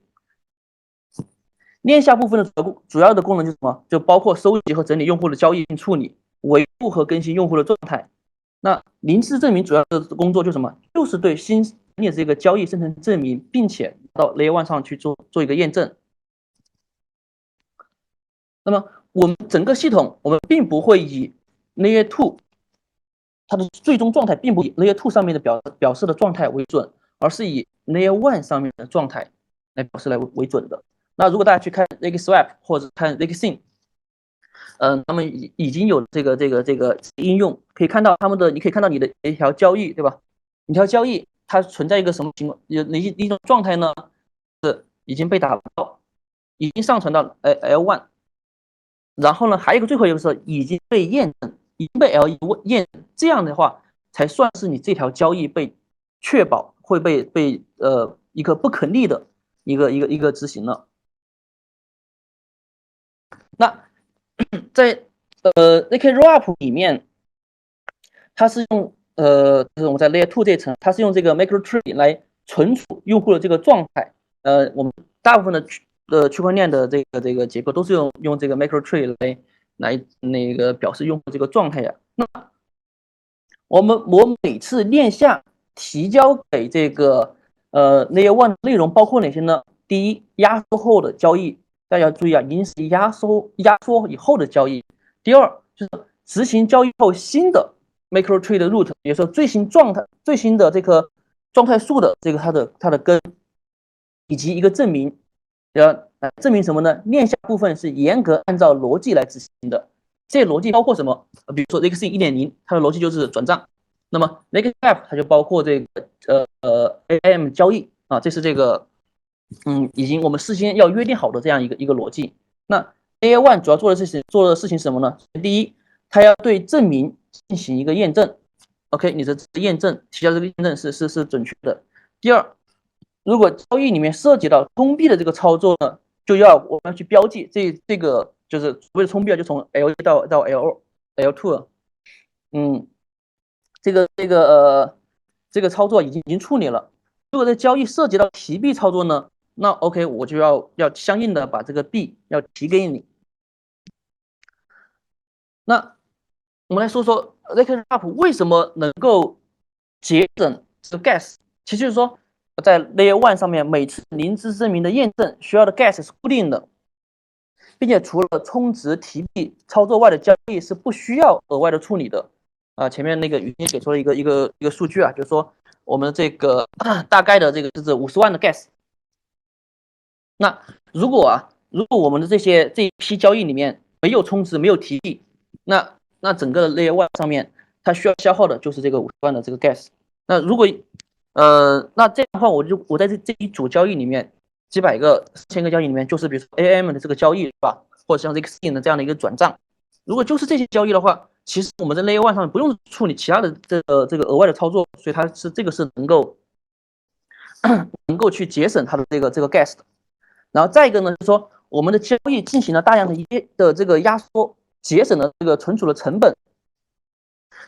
链下部分的主要主要的功能就是什么？就包括收集和整理用户的交易并处理，维护和更新用户的状态。那零知识证明主要的工作就是什么？就是对新的这个交易生成证明，并且到 Layer One 上去做做一个验证。那么我们整个系统，我们并不会以 Layer Two 它的最终状态，并不以 Layer Two 上面的表表示的状态为准，而是以 Layer One 上面的状态来表示来为准的。那如果大家去看 Leg Swap 或者看 Leg Sim，嗯，他们已已经有这个这个这个应用，可以看到他们的，你可以看到你的一条交易，对吧？一条交易它存在一个什么情况？有哪一一种状态呢？是已经被打包，已经上传到 L L One。然后呢，还有一个最后一个是已经被验证，已经被 L 一验证，这样的话才算是你这条交易被确保会被被呃一个不可逆的一个一个一个执行了。那 在呃 ZK Rollup 里面，它是用呃就是我们在 Layer Two 这层，它是用这个 MicroTree 来存储用户的这个状态。呃，我们大部分的区呃区块链的这个这个结构都是用用这个 MicroTree 来来那个表示用户这个状态呀。那我们我每次链下提交给这个呃 Layer One 内容包括哪些呢？第一，压缩后的交易，大家要注意啊，已经是压缩压缩以后的交易。第二，就是执行交易后新的 MicroTree root，也就是说最新状态最新的这个状态数的这个它的它的根，以及一个证明。要证明什么呢？链下部分是严格按照逻辑来执行的，这些逻辑包括什么？比如说 X 一点零，它的逻辑就是转账。那么 Next App 它就包括这个呃呃 AM 交易啊，这是这个嗯已经我们事先要约定好的这样一个一个逻辑。那 AI One 主要做的事情做的事情是什么呢？第一，它要对证明进行一个验证，OK，你的验证提交这个验证是是是准确的。第二。如果交易里面涉及到充币的这个操作呢，就要我们要去标记这这个就是所谓的充币啊，就从 L 一到到 L L two，嗯，这个这个呃这个操作已经已经处理了。如果这交易涉及到提币操作呢，那 OK 我就要要相应的把这个币要提给你。那我们来说说 Zk Up 为什么能够节省这个 gas，其实就是说。在 Layer One 上面，每次零知识证明的验证需要的 gas 是固定的，并且除了充值提币操作外的交易是不需要额外的处理的。啊，前面那个语音给出了一个一个一个数据啊，就是说我们这个 大概的这个就是五十万的 gas。那如果啊，如果我们的这些这一批交易里面没有充值没有提币，那那整个 Layer One 上面它需要消耗的就是这个五十万的这个 gas。那如果呃，那这样的话，我就我在这这一组交易里面，几百个、千个交易里面，就是比如说 AM 的这个交易，是吧？或者像 XIN 的这样的一个转账，如果就是这些交易的话，其实我们在 Layer One 上不用处理其他的这个这个额外的操作，所以它是这个是能够能够去节省它的这个这个 gas 的。然后再一个呢，就是说我们的交易进行了大量的一的这个压缩，节省了这个存储的成本。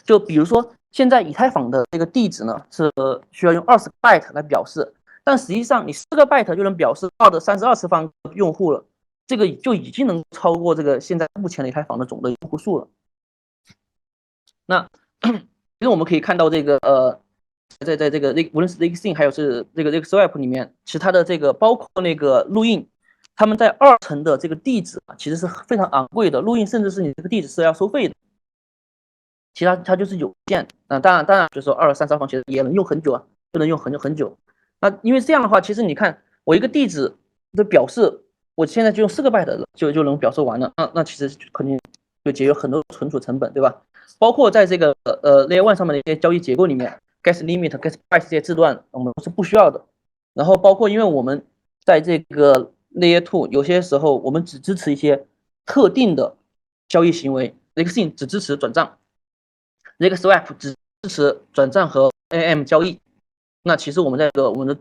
就比如说。现在以太坊的这个地址呢是需要用二十个 byte 来表示，但实际上你四个 byte 就能表示二的三十二次方用户了，这个就已经能超过这个现在目前的以太坊的总的用户数了。那 其实我们可以看到这个呃，在在这个那无论是 z x i n 还有是这个这个 Swap 里面，其他的这个包括那个录印，他们在二层的这个地址啊，其实是非常昂贵的，录印甚至是你这个地址是要收费的。其他它就是有限，啊，当然当然就是说二三三方其实也能用很久啊，不能用很久很久。那因为这样的话，其实你看我一个地址的表示，我现在就用四个 byte 就就能表示完了，那那其实肯定就节约很多存储成本，对吧？包括在这个呃 Layer One 上面的一些交易结构里面，gas limit、gas price 这些字段我们是不需要的。然后包括因为我们在这个 Layer Two 有些时候我们只支持一些特定的交易行为 e x i n 只支持转账。这个 Swap 只支持转账和 AM 交易，那其实我们在这个我们的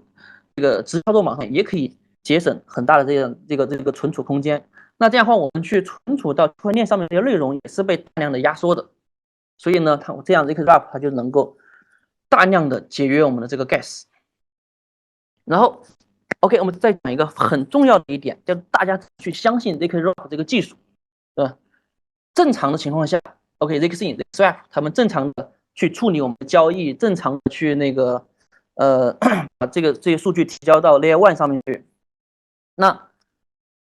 这个直操作码上也可以节省很大的这样这个这个存储空间。那这样的话，我们去存储到区块链上面这些内容也是被大量的压缩的。所以呢，它这样 zkWrap 它就能够大量的节约我们的这个 gas。然后，OK，我们再讲一个很重要的一点，叫大家去相信 zkWrap 这个技术，对吧？正常的情况下，OK，zkSync、zkSwap 他们正常的去处理我们的交易，正常的去那个呃 把这个这些数据提交到 Layer One 上面去。那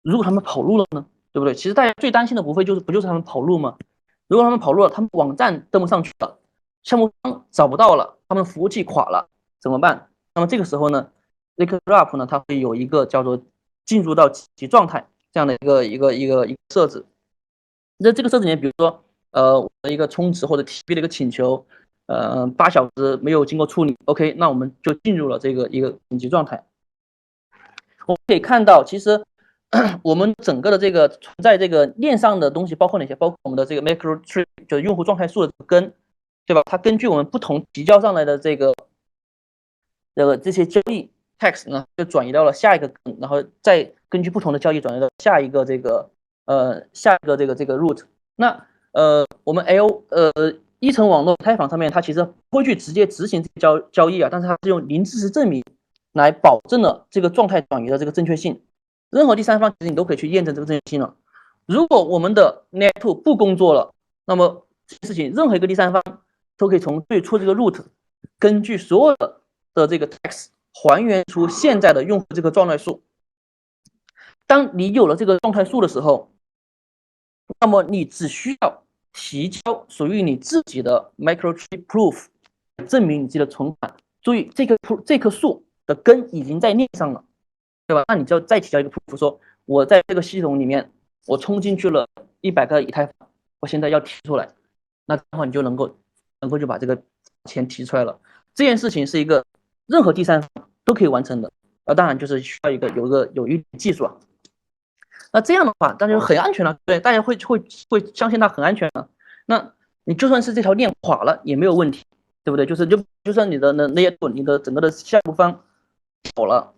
如果他们跑路了呢？对不对？其实大家最担心的无非就是不就是他们跑路吗？如果他们跑路了，他们网站登不上去了，项目方找不到了，他们服务器垮了，怎么办？那么这个时候呢，zkWrap 呢，它会有一个叫做进入到紧急状态这样的一个一个一个一个设置。那这个设置里面，比如说，呃，我的一个充值或者提币的一个请求，呃，八小时没有经过处理，OK，那我们就进入了这个一个紧急状态。我们可以看到，其实 我们整个的这个存在这个链上的东西包括哪些？包括我们的这个 macro tree，就是用户状态数的根，对吧？它根据我们不同提交上来的这个这个这些交易 text 呢，就转移到了下一个，然后再根据不同的交易转移到下一个这个。呃，下一个这个这个 root，那呃，我们 L 呃一层网络开房上面，它其实不会去直接执行交交易啊，但是它是用零知识证明来保证了这个状态转移的这个正确性。任何第三方其实你都可以去验证这个正确性了。如果我们的 netto 不工作了，那么事情任何一个第三方都可以从最初这个 root，根据所有的的这个 text 还原出现在的用户这个状态数。当你有了这个状态数的时候，那么你只需要提交属于你自己的 MicroTree Proof，证明你自己的存款。注意，这棵这棵树的根已经在链上了，对吧？那你就再提交一个 Proof，说我在这个系统里面，我充进去了一百个以太坊，我现在要提出来，那这样的话你就能够能够就把这个钱提出来了。这件事情是一个任何第三方都可以完成的，啊，当然就是需要一个有一个有一技术啊。那这样的话，大家就很安全了，对，大家会会会相信它很安全了。那你就算是这条链垮了也没有问题，对不对？就是就就算你的那那些你的整个的项目方跑了，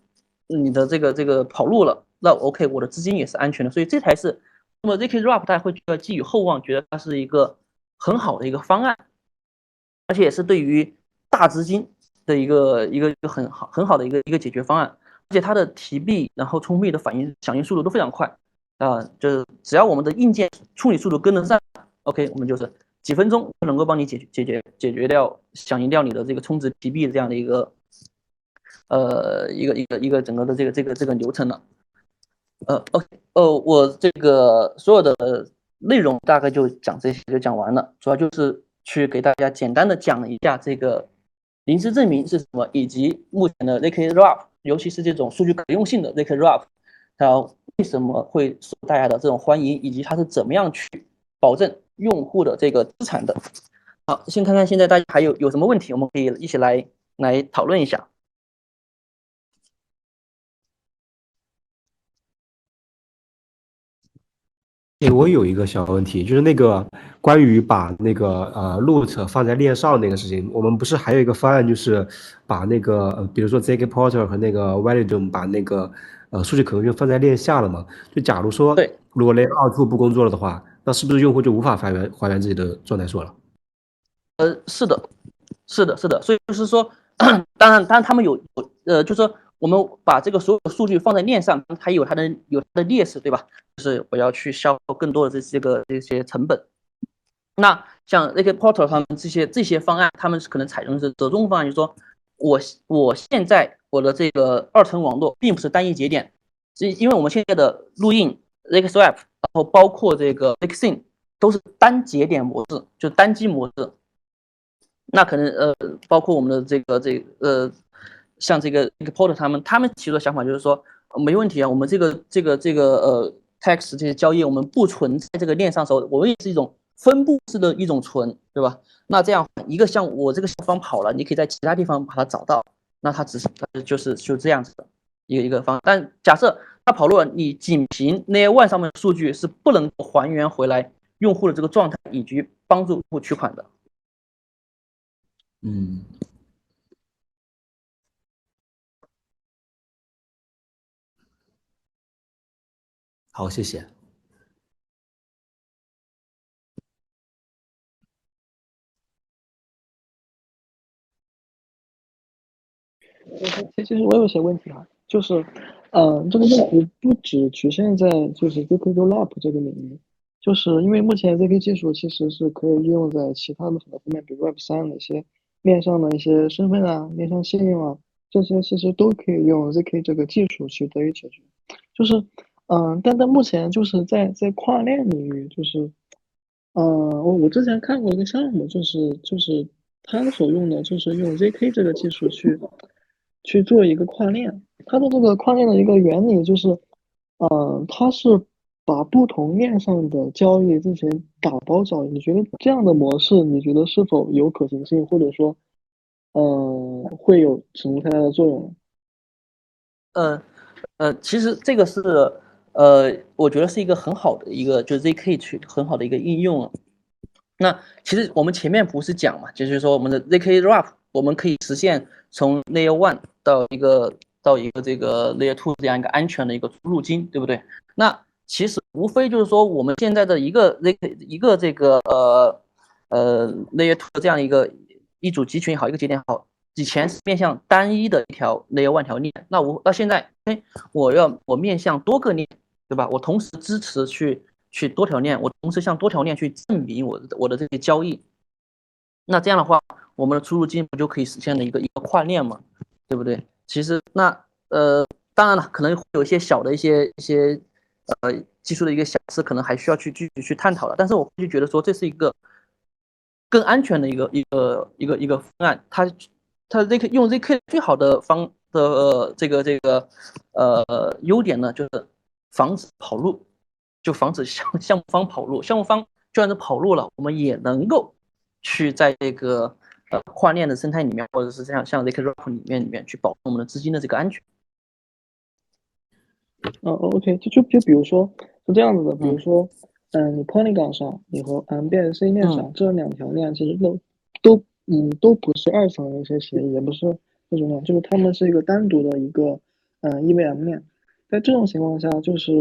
你的这个这个跑路了，那 OK，我的资金也是安全的。所以这才是那么 ZK-RaP 大家会觉得寄予厚望，觉得它是一个很好的一个方案，而且也是对于大资金的一个一个一个很好很好的一个一个解决方案。而且它的提币，然后充币的反应响应速度都非常快啊，就是只要我们的硬件处理速度跟得上，OK，我们就是几分钟就能够帮你解决解决解决掉响应掉你的这个充值提币的这样的一个呃一个一个一个整个的这个这个这个流程了。呃，OK，呃，我这个所有的内容大概就讲这些就讲完了，主要就是去给大家简单的讲一下这个临时证明是什么，以及目前的 zkWrap。尤其是这种数据可用性的 zkWrap，它为什么会受大家的这种欢迎，以及它是怎么样去保证用户的这个资产的？好，先看看现在大家还有有什么问题，我们可以一起来来讨论一下。诶，我有一个小问题，就是那个关于把那个呃 root 放在链上那个事情，我们不是还有一个方案，就是把那个呃，比如说 zk Porter 和那个 Validum 把那个呃数据可用性放在链下了嘛？就假如说，对，如果 Layer 2不工作了的话，那是不是用户就无法还原还原自己的状态数了？呃，是的，是的，是的，所以就是说，当然，当然他们有有呃，就是说。我们把这个所有的数据放在链上，它有它的有它的劣势，对吧？就是我要去消耗更多的这这个这些成本。那像那个 Portal 他们这些这些方案，他们是可能采用的是折中方案，就是说我我现在我的这个二层网络并不是单一节点，因因为我们现在的录印 zkSwap，然后包括这个 zkSync 都是单节点模式，就单机模式。那可能呃，包括我们的这个这呃。像这个一个 porter 他们他们提出的想法就是说没问题啊，我们这个这个这个呃 tax 这些交易我们不存在这个链上时候，我们也是一种分布式的一种存，对吧？那这样一个像我这个方跑了，你可以在其他地方把它找到，那它只是它就是就这样子的一个一个方。但假设它跑路了，你仅凭那些 one 上面的数据是不能还原回来用户的这个状态以及帮助用户取款的。嗯。好，谢谢。其其实我有些问题啊，就是，嗯、这个问题不只局限在就是 ZK Rollup 这个领域，就是因为目前 ZK 技术其实是可以应用在其他的很多方面，比如 Web 三的一些面向的一些身份啊、面向信用啊，这些其实都可以用 ZK 这个技术去得以解决。就是，嗯、但在目前就是在在跨链领域，就是，嗯、我我之前看过一个项目，就是就是他所用的就是用 ZK 这个技术去。去做一个跨链。它的这个跨链的一个原理就是，呃，它是把不同链上的交易进行打包交易。你觉得这样的模式，你觉得是否有可行性，或者说，呃，会有什么太大的作用呢？呃呃，其实这个是呃，我觉得是一个很好的一个，就是 ZK 去很好的一个应用啊。那其实我们前面不是讲嘛，就是说我们的 ZK Wrap 我们可以实现从 Layer One 到一个到一个这个 Layer Two 这样一个安全的一个出入金，对不对？那其实无非就是说我们现在的一个 ZK 一个这个呃呃 Layer Two 这样一个一组集群也好，一个节点也好，以前是面向单一的一条 Layer One 条链，那我到现在，哎，我要我面向多个链，对吧？我同时支持去去多条链，我同时向多条链去证明我我的这些交易。那这样的话，我们的出入金不就可以实现了一个一个跨链嘛，对不对？其实那呃，当然了，可能会有一些小的一些一些呃技术的一个瑕疵，可能还需要去继续去探讨的。但是我就觉得说，这是一个更安全的一个一个一个一个方案。它它 ZK 用 ZK 最好的方的、呃、这个这个呃优点呢，就是防止跑路，就防止项项目方跑路。项目方就算是跑路了，我们也能够去在这个呃跨链的生态里面，或者是像像 ZK Wrap 里面里面去保护我们的资金的这个安全。嗯，OK，就就就比如说是这样子的，比如说，嗯，你 Polygon 上，你和 MBSC 链上这两条链其实都都嗯都不是二层的一些协议，也不是那种链，就是它们是一个单独的一个嗯 EVM 链。在这种情况下，就是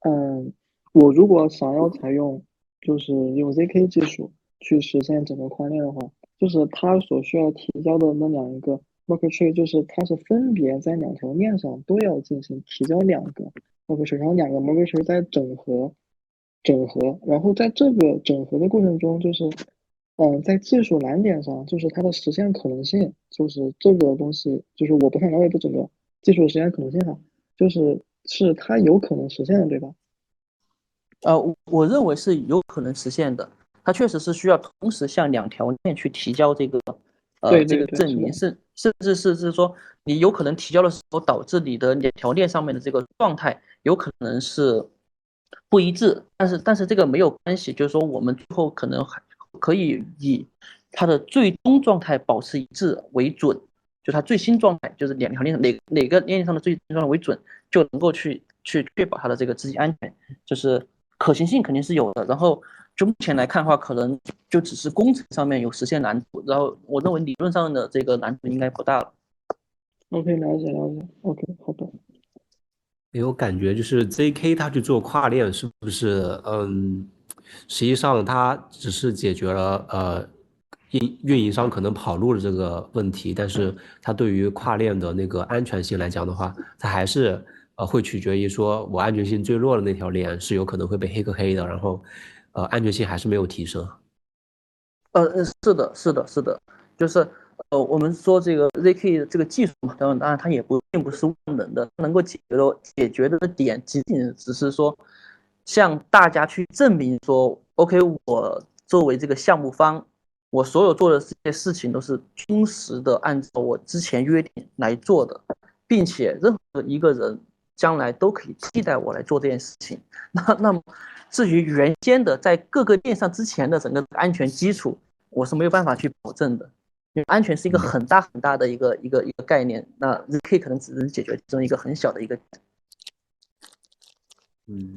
嗯，我如果想要采用就是用 ZK 技术去实现整个跨链的话，就是它所需要提交的那两个 worker tree，就是它是分别在两条链上都要进行提交两个 worker tree，然后两个 worker tree 再整合整合，然后在这个整合的过程中，就是嗯，在技术难点上，就是它的实现可能性，就是这个东西，就是我不太了解这整个技术实现可能性哈，就是是它有可能实现的，对吧？呃，我我认为是有可能实现的。它确实是需要同时向两条链去提交这个呃对这个证明，甚甚至是是说你有可能提交的时候导致你的两条链上面的这个状态有可能是不一致，但是但是这个没有关系，就是说我们最后可能还可以以它的最终状态保持一致为准，就它最新状态就是两条链哪哪个链上的最新状态为准，就能够去去确保它的这个资金安全，就是可行性肯定是有的。然后就目前来看的话，可能就只是工程上面有实现难度，然后我认为理论上的这个难度应该不大了。OK，了解了解，OK，好的。因为我感觉就是 ZK 它去做跨链，是不是嗯，实际上它只是解决了呃运运营商可能跑路的这个问题，但是它对于跨链的那个安全性来讲的话，它还是呃会取决于说我安全性最弱的那条链是有可能会被黑客黑的，然后呃安全性还是没有提升。呃，是的，是的，是的，就是呃，我们说这个 ZK 这个技术嘛，当然当然它也不并不是万能的，能够解决的解决的点仅仅只是说向大家去证明说，OK，我作为这个项目方，我所有做的这些事情都是忠实的按照我之前约定来做的，并且任何一个人将来都可以替代我来做这件事情。那那么至于原先的在各个链上之前的整个安全基础，我是没有办法去保证的，因为安全是一个很大很大的一个一个一个概念，那 ZK 可能只能解决其中一个很小的一个。嗯。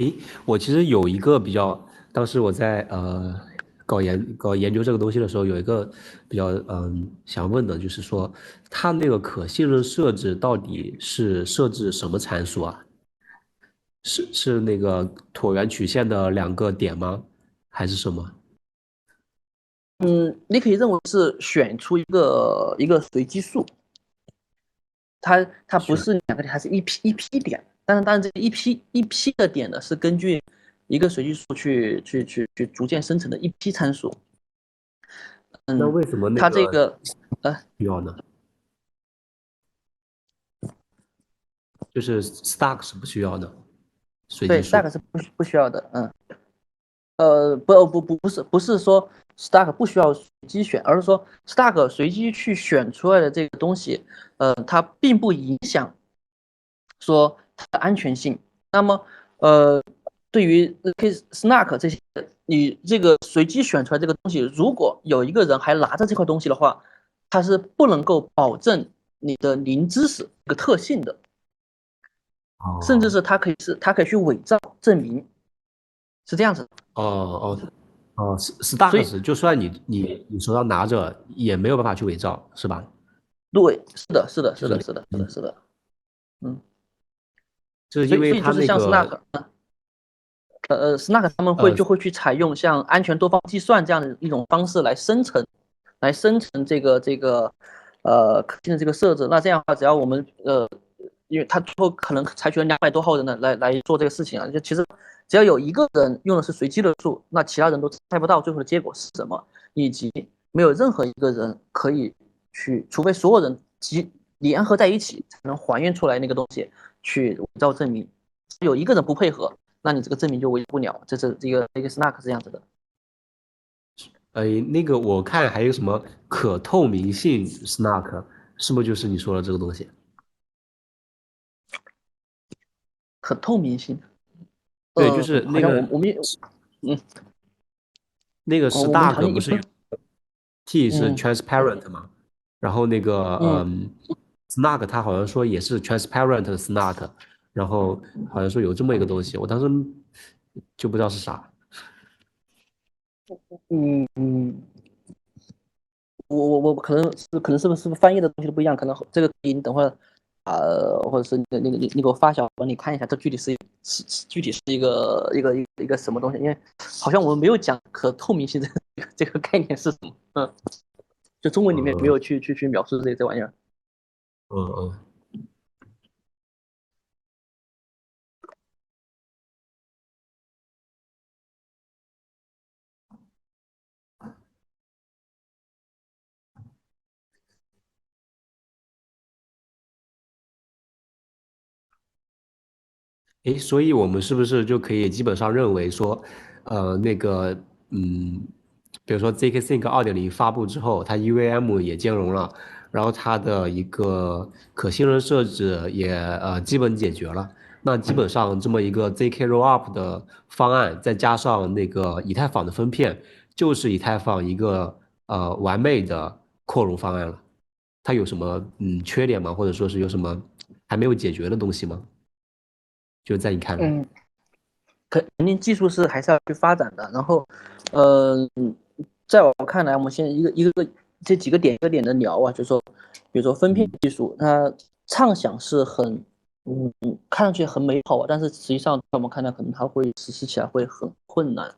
诶，我其实有一个比较当时我在呃搞研搞研究这个东西的时候，有一个比较嗯想问的，就是说它那个可信任设置到底是设置什么参数啊？是是那个椭圆曲线的两个点吗？还是什么？嗯，你可以认为是选出一个一个随机数，它它不是两个点，它是一批一批点。但是当然，这一批一批的点呢，是根据一个随机数去去去去逐渐生成的一批参数。嗯，那为什么那它这个呃需要呢？就是 Stack 是不需要的，随对。，stack 是不不需要的，嗯，呃，不不不不是不是说 stack 不需要随机选，而是说 stack 随机去选出来的这个东西，呃，它并不影响说它的安全性。那么，呃，对于 case snack 这些，你这个随机选出来这个东西，如果有一个人还拿着这块东西的话，它是不能够保证你的零知识这个特性的。哦甚至是他可以是他可以去伪造证明，是这样子的。哦哦哦所以，Stack 就算你你你手上拿着，也没有办法去伪造，是吧？对，是的，是的，是的，就是是的，是的，是的。嗯，就是因为它是像 Snack，个呃呃，Snack 他们会呃就会去采用像安全多方计算这样的一种方式来生成，来生成这个这个呃可信的这个设置。那这样的话，只要我们呃，因为他最后可能采取了两百多号人呢来来做这个事情啊，就其实只要有一个人用的是随机的数，那其他人都猜不到最后的结果是什么，以及没有任何一个人可以去，除非所有人集联合在一起才能还原出来那个东西，去伪造证明。有一个人不配合，那你这个证明就伪不了。这是这个这个 Snack 是这样子的。哎那个我看还有什么可透明性 Snack，是不是就是你说的这个东西？可透明性。对，呃就是那个像我我们嗯那个哦我们好 Stack 像一不是有 T 是嗯 transparent 嘛？然后那个嗯 Snack 它好像说也是 transparent 的 Snack，然后好像说有这么一个东西，我当时就不知道是啥。嗯嗯，我我我可能是可能是不是不是翻译的东西都不一样，可能这个你等会儿呃，或者是那个那个你你给我发小帮你看一下，这具体是是是具体是一个一个一个一个什么东西？因为好像我们没有讲可透明性 这个这个概念是什么，嗯，就中文里面没有去去去描述这这玩意儿。嗯嗯。诶，所以我们是不是就可以基本上认为说，呃，那个，嗯，比如说 ZK Sync 二点零发布之后，它 UVM 也兼容了，然后它的一个可信任设置也呃基本解决了。那基本上这么一个 ZK Rollup 的方案，再加上那个以太坊的分片，就是以太坊一个呃完美的扩容方案了。它有什么嗯缺点吗？或者说是有什么还没有解决的东西吗？就在你看来，嗯，肯肯定技术是还是要去发展的。然后，呃，在我看来，我们现在一个一个个这几个点一个点的聊啊，就是说，比如说分片技术，它畅想是很，嗯，看上去很美好啊，但是实际上我们看来，可能它会实施起来会很困难。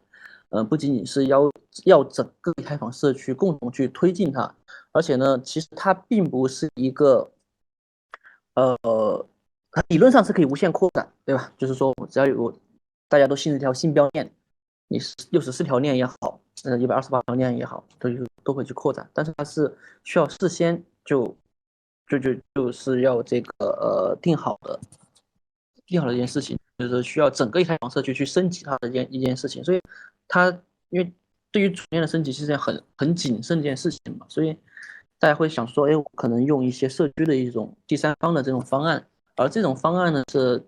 呃，不仅仅是要要整个开放社区共同去推进它，而且呢，其实它并不是一个，呃。它理论上是可以无限扩展，对吧？就是说，只要有大家都信这条新标链，你六十四条链也好，呃，一百二十八条链也好，都有都会去扩展。但是它是需要事先就就就就是要这个呃定好的定好的一件事情，就是需要整个以太坊社区去升级它的一件一件事情。所以它因为对于主链的升级是件很很谨慎的一件事情嘛，所以大家会想说，哎，我可能用一些社区的一种第三方的这种方案。而这种方案呢，是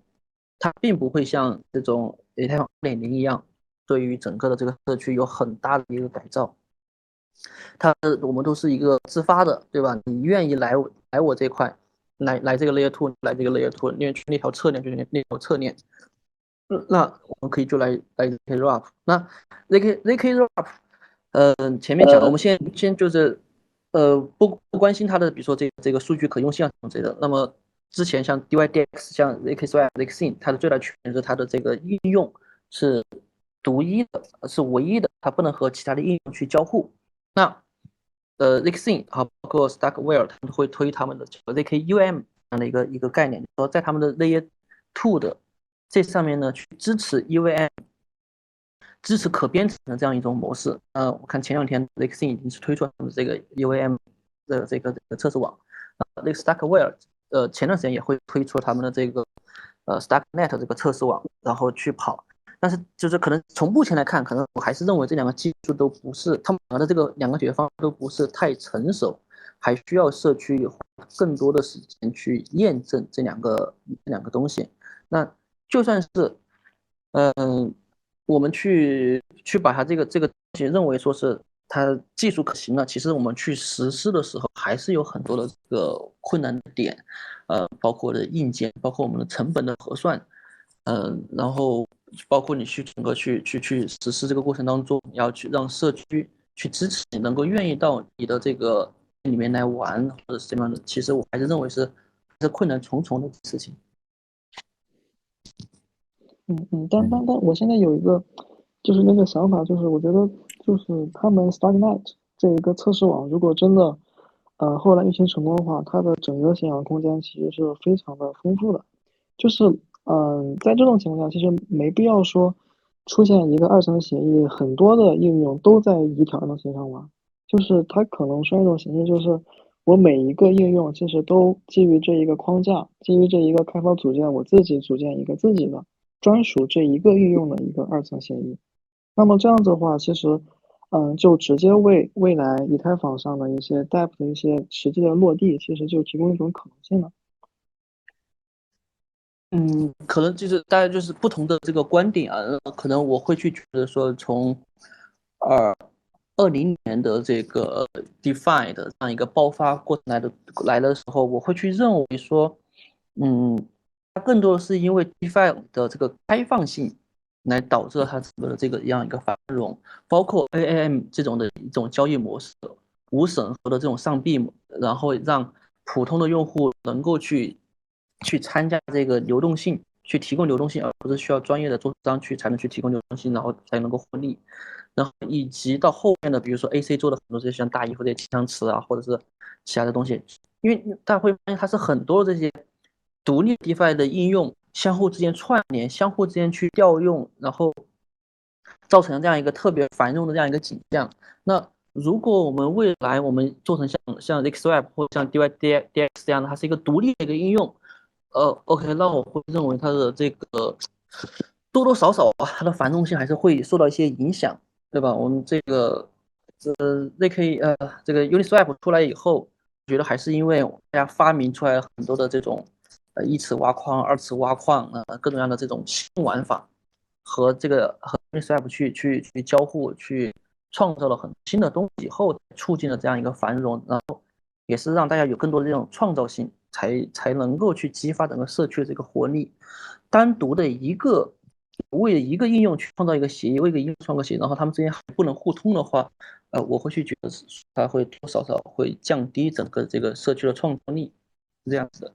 它并不会像这种以太坊二点零一样，对于整个的这个社区有很大的一个改造。它我们都是一个自发的，对吧？你愿意来来我这块，来来这个 layer two，来这个 layer two，因为去那条侧链就是那那条侧链。那我们可以就来来 zk r a p。那 zk zk r a p 呃，前面讲了，我们先先就是呃不不关心它的，比如说这这个数据可用性啊什么之类的。那么之前像 dydx，像 zk swap、zk sync，它的最大区别是它的这个应用是独一的，是唯一的，它不能和其他的应用去交互。那呃 zk sync 啊，包括 Stackware，他们会推他们的这个 zk um 这样的一个一个概念，说在他们的 ZA two 的这上面呢，去支持 UVM，支持可编程的这样一种模式。呃，我看前两天 zk sync 已经是推出他们这个 UVM 的这个这个测试网，那个 Stackware。呃，前段时间也会推出他们的这个呃 Stacknet 这个测试网，然后去跑。但是就是可能从目前来看，可能我还是认为这两个技术都不是他们的这个两个解决方案都不是太成熟，还需要社区花更多的时间去验证这两个这两个东西。那就算是嗯，我们去去把它这个这个东西认为说是。它技术可行了，其实我们去实施的时候还是有很多的这个困难点，呃，包括的硬件，包括我们的成本的核算，嗯，然后包括你去整个去去去实施这个过程当中，你要去让社区去支持你，能够愿意到你的这个里面来玩或者是什么样的，其实我还是认为是是困难重重的事情。嗯嗯，但但但我现在有一个就是那个想法，就是我觉得。就是他们 Starknet 这一个测试网，如果真的，呃，后来运行成功的话，它的整个显氧空间其实是非常的丰富的。就是，嗯，在这种情况下，其实没必要说出现一个二层协议，很多的应用都在一条二层协议上玩。就是它可能说一种形式，就是我每一个应用其实都基于这一个框架，基于这一个开发组件，我自己组建一个自己的专属这一个应用的一个二层协议。那么这样子的话，其实，嗯，就直接为未来以太坊上的一些 DAP 的一些实际的落地，其实就提供一种可能性了。嗯，可能就是大家就是不同的这个观点啊，可能我会去觉得说，从二二零年的这个 DeFi 的这样一个爆发过程来的来的时候，我会去认为说，嗯，它更多的是因为 DeFi 的这个开放性。来导致了它整个的这个样一个繁荣，包括 AAM 这种的一种交易模式，无审核的这种上币，然后让普通的用户能够去去参加这个流动性，去提供流动性，而不是需要专业的做商去才能去提供流动性，然后才能够获利。然后以及到后面的，比如说 AC 做的很多这些像大衣或者气象池啊，或者是其他的东西，因为大家会发现它是很多这些独立 DeFi 的应用。相互之间串联，相互之间去调用，然后造成这样一个特别繁荣的这样一个景象。那如果我们未来我们做成像像 XWeb 或像 DYDX 这样的，它是一个独立的一个应用，呃，OK，那我会认为它的这个多多少少啊，它的繁荣性还是会受到一些影响，对吧？我们这个这 ZK 呃这个 Uniswap 出来以后，我觉得还是因为大家发明出来很多的这种。呃，一次挖矿、二次挖矿，呃，各种各样的这种新玩法，和这个和 Uniswap 去去去交互，去创造了很新的东西以后，促进了这样一个繁荣，然后也是让大家有更多的这种创造性，才才能够去激发整个社区的这个活力。单独的一个为一个应用去创造一个协议，为一个应用创造协议，然后他们之间还不能互通的话，呃，我会去觉得它会多少少会降低整个这个社区的创造力，是这样子的。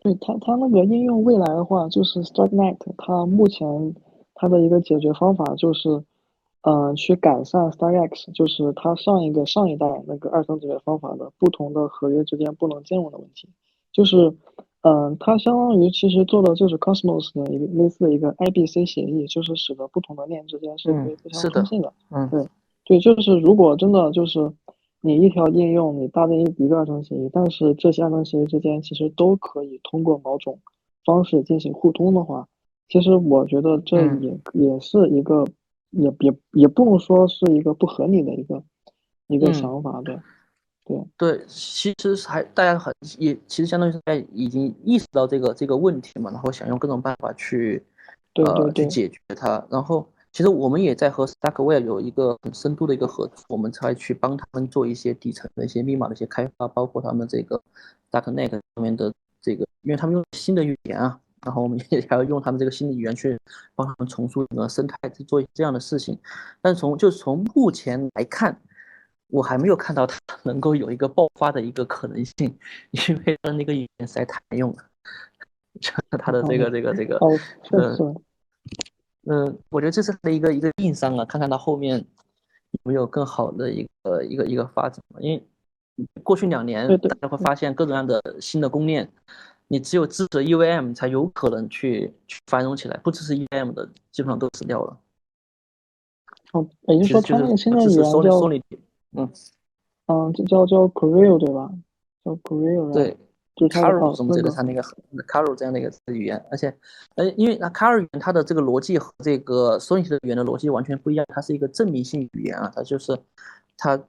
对它，它那个应用未来的话，就是 Starknet，它目前它的一个解决方法就是，嗯，去改善 StarX，就是它上一个上一代那个二层解决方法的不同的合约之间不能兼容的问题，就是，嗯，它相当于其实做的就是 Cosmos 的一个类似的一个 IBC 协议，就是使得不同的链之间是可以互相通信的。嗯，对，对，就是如果真的就是。你一条应用，你搭建一一个二层协议，但是这些二层协议之间其实都可以通过某种方式进行互通的话，其实我觉得这也也是一个，也也也不能说是一个不合理的一个一个想法，对，对对，其实还大家很也其实相当于是在已经意识到这个这个问题嘛，然后想用各种办法去呃去解决它，然后。其实我们也在和 Stackware 有一个很深度的一个合作，我们才去帮他们做一些底层的一些密码的一些开发，包括他们这个 Darknet 上面的这个，因为他们用新的语言啊，然后我们 也还要用他们这个新的语言去帮他们重塑整个生态，去做这样的事情。但从就从目前来看，我还没有看到它 能够有一个爆发的一个可能性，因为它那个语言实在太难用了，它的这个这个这个，哦，确呃实，嗯，我觉得这是它的一个一个硬伤啊，看看它后面有没有更好的一个一个一个发展。因为过去两年大家会发现各种各样的新的公链，你只有支持 EVM 才有可能去去繁荣起来，不支持 EVM 的基本上都死掉了。哦，也就是说，其实就是它那个新的支持语言叫嗯，嗯，这叫叫 Grail 对吧？叫 Grail，对，就是它的 Caro 哦，什么这个它那个 Caro 这样的一个语言，而且呃，因为那 Caro 语言它的这个逻辑和这个 Solid 的语言的逻辑完全不一样，它是一个证明性语言啊，它就是它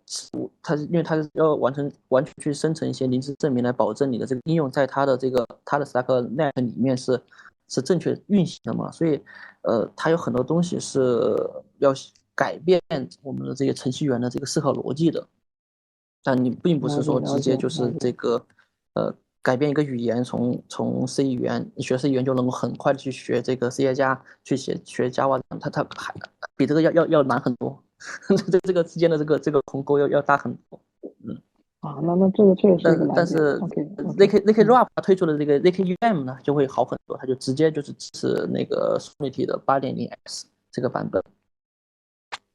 它是因为它是要完成完全去生成一些临时证明来保证你的这个应用在它的这个它的 Stack Net 里面是是正确运行的嘛，所以呃，它有很多东西是要改变我们的这个程序员的这个思考逻辑的。但你并不是说直接就是这个呃改变一个语言，从从 C 语言你学 C 语言就能够很快的去学这个 C 加去写学 Java，它它还比这个要要要难很多，这这个之间的这个这个鸿沟要要大很多。嗯啊，那那这个确实是但个难点但是 OK ZK ZK Wrap 它推出的这个 ZK UM 呢就会好很多，它就直接就是支持那个 Solidity 的八点零 X 这个版本。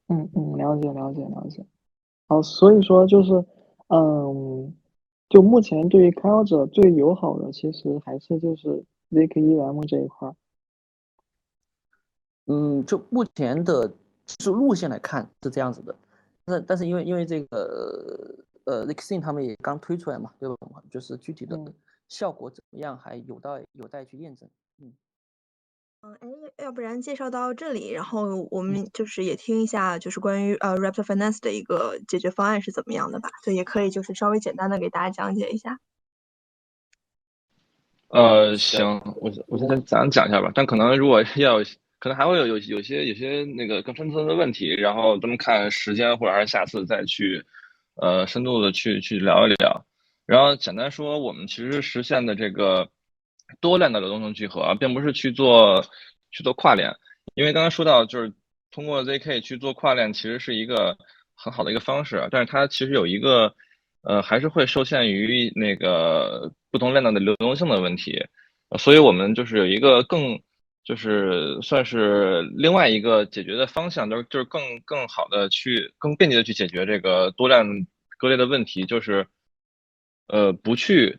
嗯嗯，了解了解了解。好，所以说就是，嗯，就目前对于开发者最友好的，其实还是就是 ZKEVM 这一块。嗯，就目前的技术路线来看是这样子的，但但是因为因为这个呃 z x i n 他们也刚推出来嘛，对吧？就是具体的嗯效果怎么样，还有待有待去验证。嗯，嗯，哎，要不然介绍到这里，然后我们就是也听一下，就是关于呃 Raptor Finance 的一个解决方案是怎么样的吧？对，也可以就是稍微简单的给大家讲解一下。呃，行，我我先简单讲一下吧，但可能如果要有，可能还会有有有些有些那个更深层的问题，然后咱们看时间或者是下次再去，呃，深度的去去聊一聊。然后简单说，我们其实实现的这个多链的流动性聚合啊，并不是去做去做跨链，因为刚才说到就是通过 ZK 去做跨链，其实是一个很好的一个方式，但是它其实有一个。呃，还是会受限于那个不同链的流动性的问题，所以我们就是有一个更，就是算是另外一个解决的方向，就是就是更更好的去更便捷的去解决这个多链割裂的问题，就是呃不去，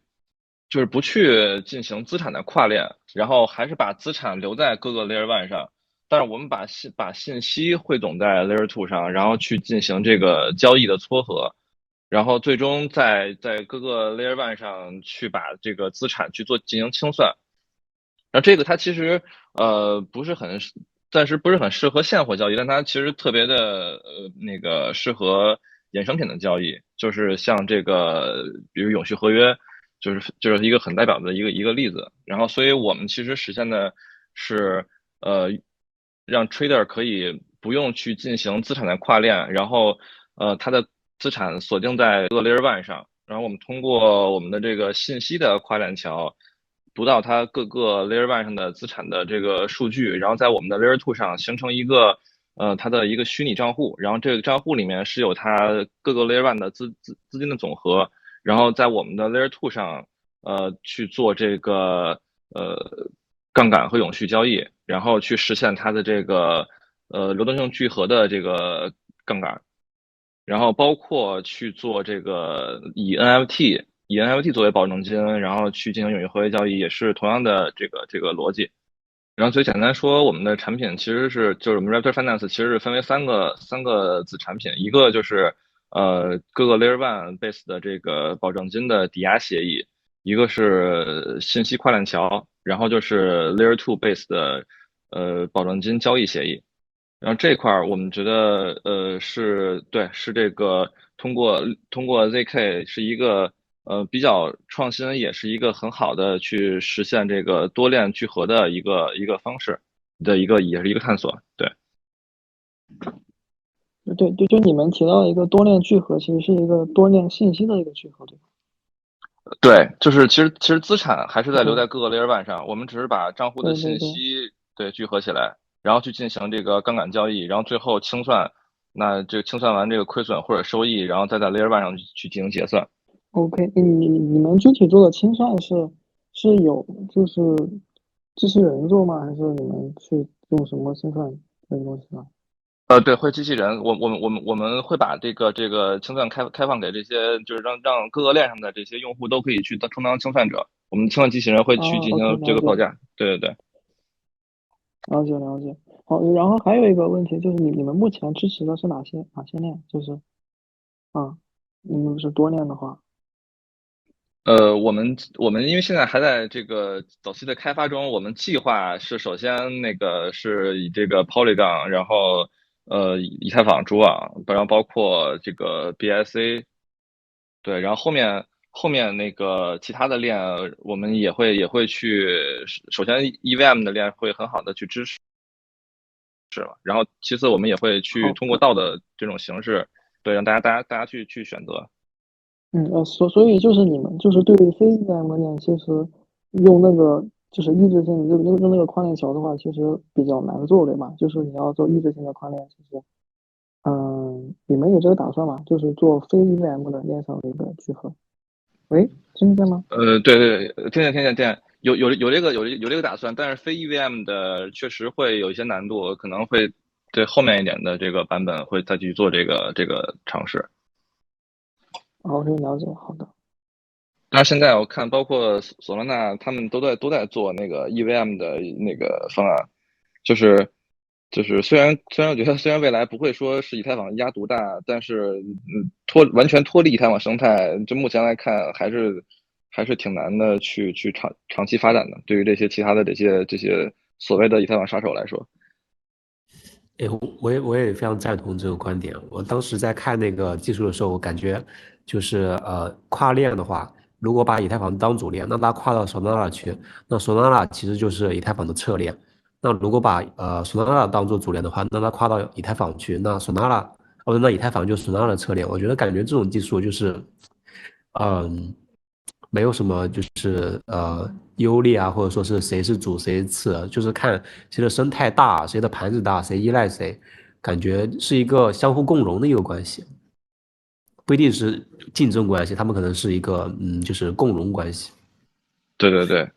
就是不去进行资产的跨链，然后还是把资产留在各个 Layer One 上，但是我们把信把信息汇总在 Layer Two 上，然后去进行这个交易的撮合。然后最终在在各个 Layer One 上去把这个资产去做进行清算，然后这个它其实呃不是很暂时不是很适合现货交易，但它其实特别的呃那个适合衍生品的交易，就是像这个比如永续合约，就是就是一个很代表的一个一个例子。然后所以我们其实实现的是呃让 Trader 可以不用去进行资产的跨链，然后呃它的。资产锁定在各 Layer One 上，然后我们通过我们的这个信息的跨链桥，读到它各个 Layer One 上的资产的这个数据，然后在我们的 Layer Two 上形成一个呃它的一个虚拟账户，然后这个账户里面是有它各个 Layer One 的资资资金的总和，然后在我们的 Layer Two 上呃去做这个呃杠杆和永续交易，然后去实现它的这个呃流动性聚合的这个杠杆。然后包括去做这个以 NFT 以 NFT 作为保证金，然后去进行永续合约交易，也是同样的这个这个逻辑。然后最简单说，我们的产品其实是就是我们 Raptor Finance 其实是分为三个三个子产品，一个就是呃各个 Layer One base 的这个保证金的抵押协议，一个是信息跨链桥，然后就是 Layer Two base 的呃保证金交易协议。然后这块儿我们觉得，呃，是对，是这个通过通过 ZK 是一个呃比较创新，也是一个很好的去实现这个多链聚合的一个一个方式的一个也是一个探索。对，对对，就你们提到一个多链聚合，其实是一个多链信息的一个聚合，对吧？对，就是其实其实资产还是在留嗯在各个 Layer One 上，我们只是把账户的信息对聚合起来，然后去进行这个杠杆交易，然后最后清算，那这清算完这个亏损或者收益，然后再在 Layer One 上去去进行结算。OK，你你你们具体做的清算是是有就是机器人做吗？还是你们去用什么清算这个东西呢？呃，对，会机器人，我我们我们我们会把这个这个清算开开放给这些，就是让让各个链上的这些用户都可以去充当清算者。我们清算机器人会去哦进行这个报价。对对对。了解了解。好，然后还有一个问题就是你你们目前支持的是哪些哪些链？就是啊，你们是多链的话，呃，我们我们因为现在还在这个早期的开发中，我们计划是首先那个是以这个 Polygon，然后呃以以太坊主网，然后包括这个 BSC，对，然后后面后面那个其他的链，我们也会也会去，首先 EVM 的链会很好的去支持，是吧？然后其次我们也会去通过道的这种形式，对，让大家大家大家去去选择。嗯呃，所所以就是你们就是对非 EVM 链，其实用那个就是抑制性用用用那个跨链桥的话，其实比较难做，对吧？就是你要做抑制性的跨链，其实嗯，你们有这个打算吗？就是做非 EVM 的链上的一个聚合。喂，听见吗？呃，对对，对听见听见听见，有有有这个有有这个打算，但是非 EVM 的确实会有一些难度，可能会对后面一点的这个版本会再去做这个这个尝试。好，可以了解，好的。但是现在我看，包括索索拉纳他们都在都在做那个 EVM 的那个方案，就是就是虽然虽然我觉得虽然未来不会说是以太坊一家独大，但是嗯脱完全脱离以太坊生态，就目前来看还是还是挺难的去去长长期发展的。对于这些其他的这些这些所谓的以太坊杀手来说，哎，我也我也非常赞同这个观点。我当时在看那个技术的时候，我感觉就是呃跨链的话，如果把以太坊当主链，那它跨到 Solana 去，那 Solana 其实就是以太坊的侧链。那如果把呃 Solana 当做主链的话，那它跨到以太坊去，那 Solana 哦，那以太坊就是 Solana 的侧链。我觉得感觉这种技术就是，嗯，没有什么就是呃优劣啊，或者说是谁是主谁次，就是看谁的生态大，谁的盘子大，谁依赖谁，感觉是一个相互共荣的一个关系，不一定是竞争关系，他们可能是一个嗯，就是共荣关系。对对对，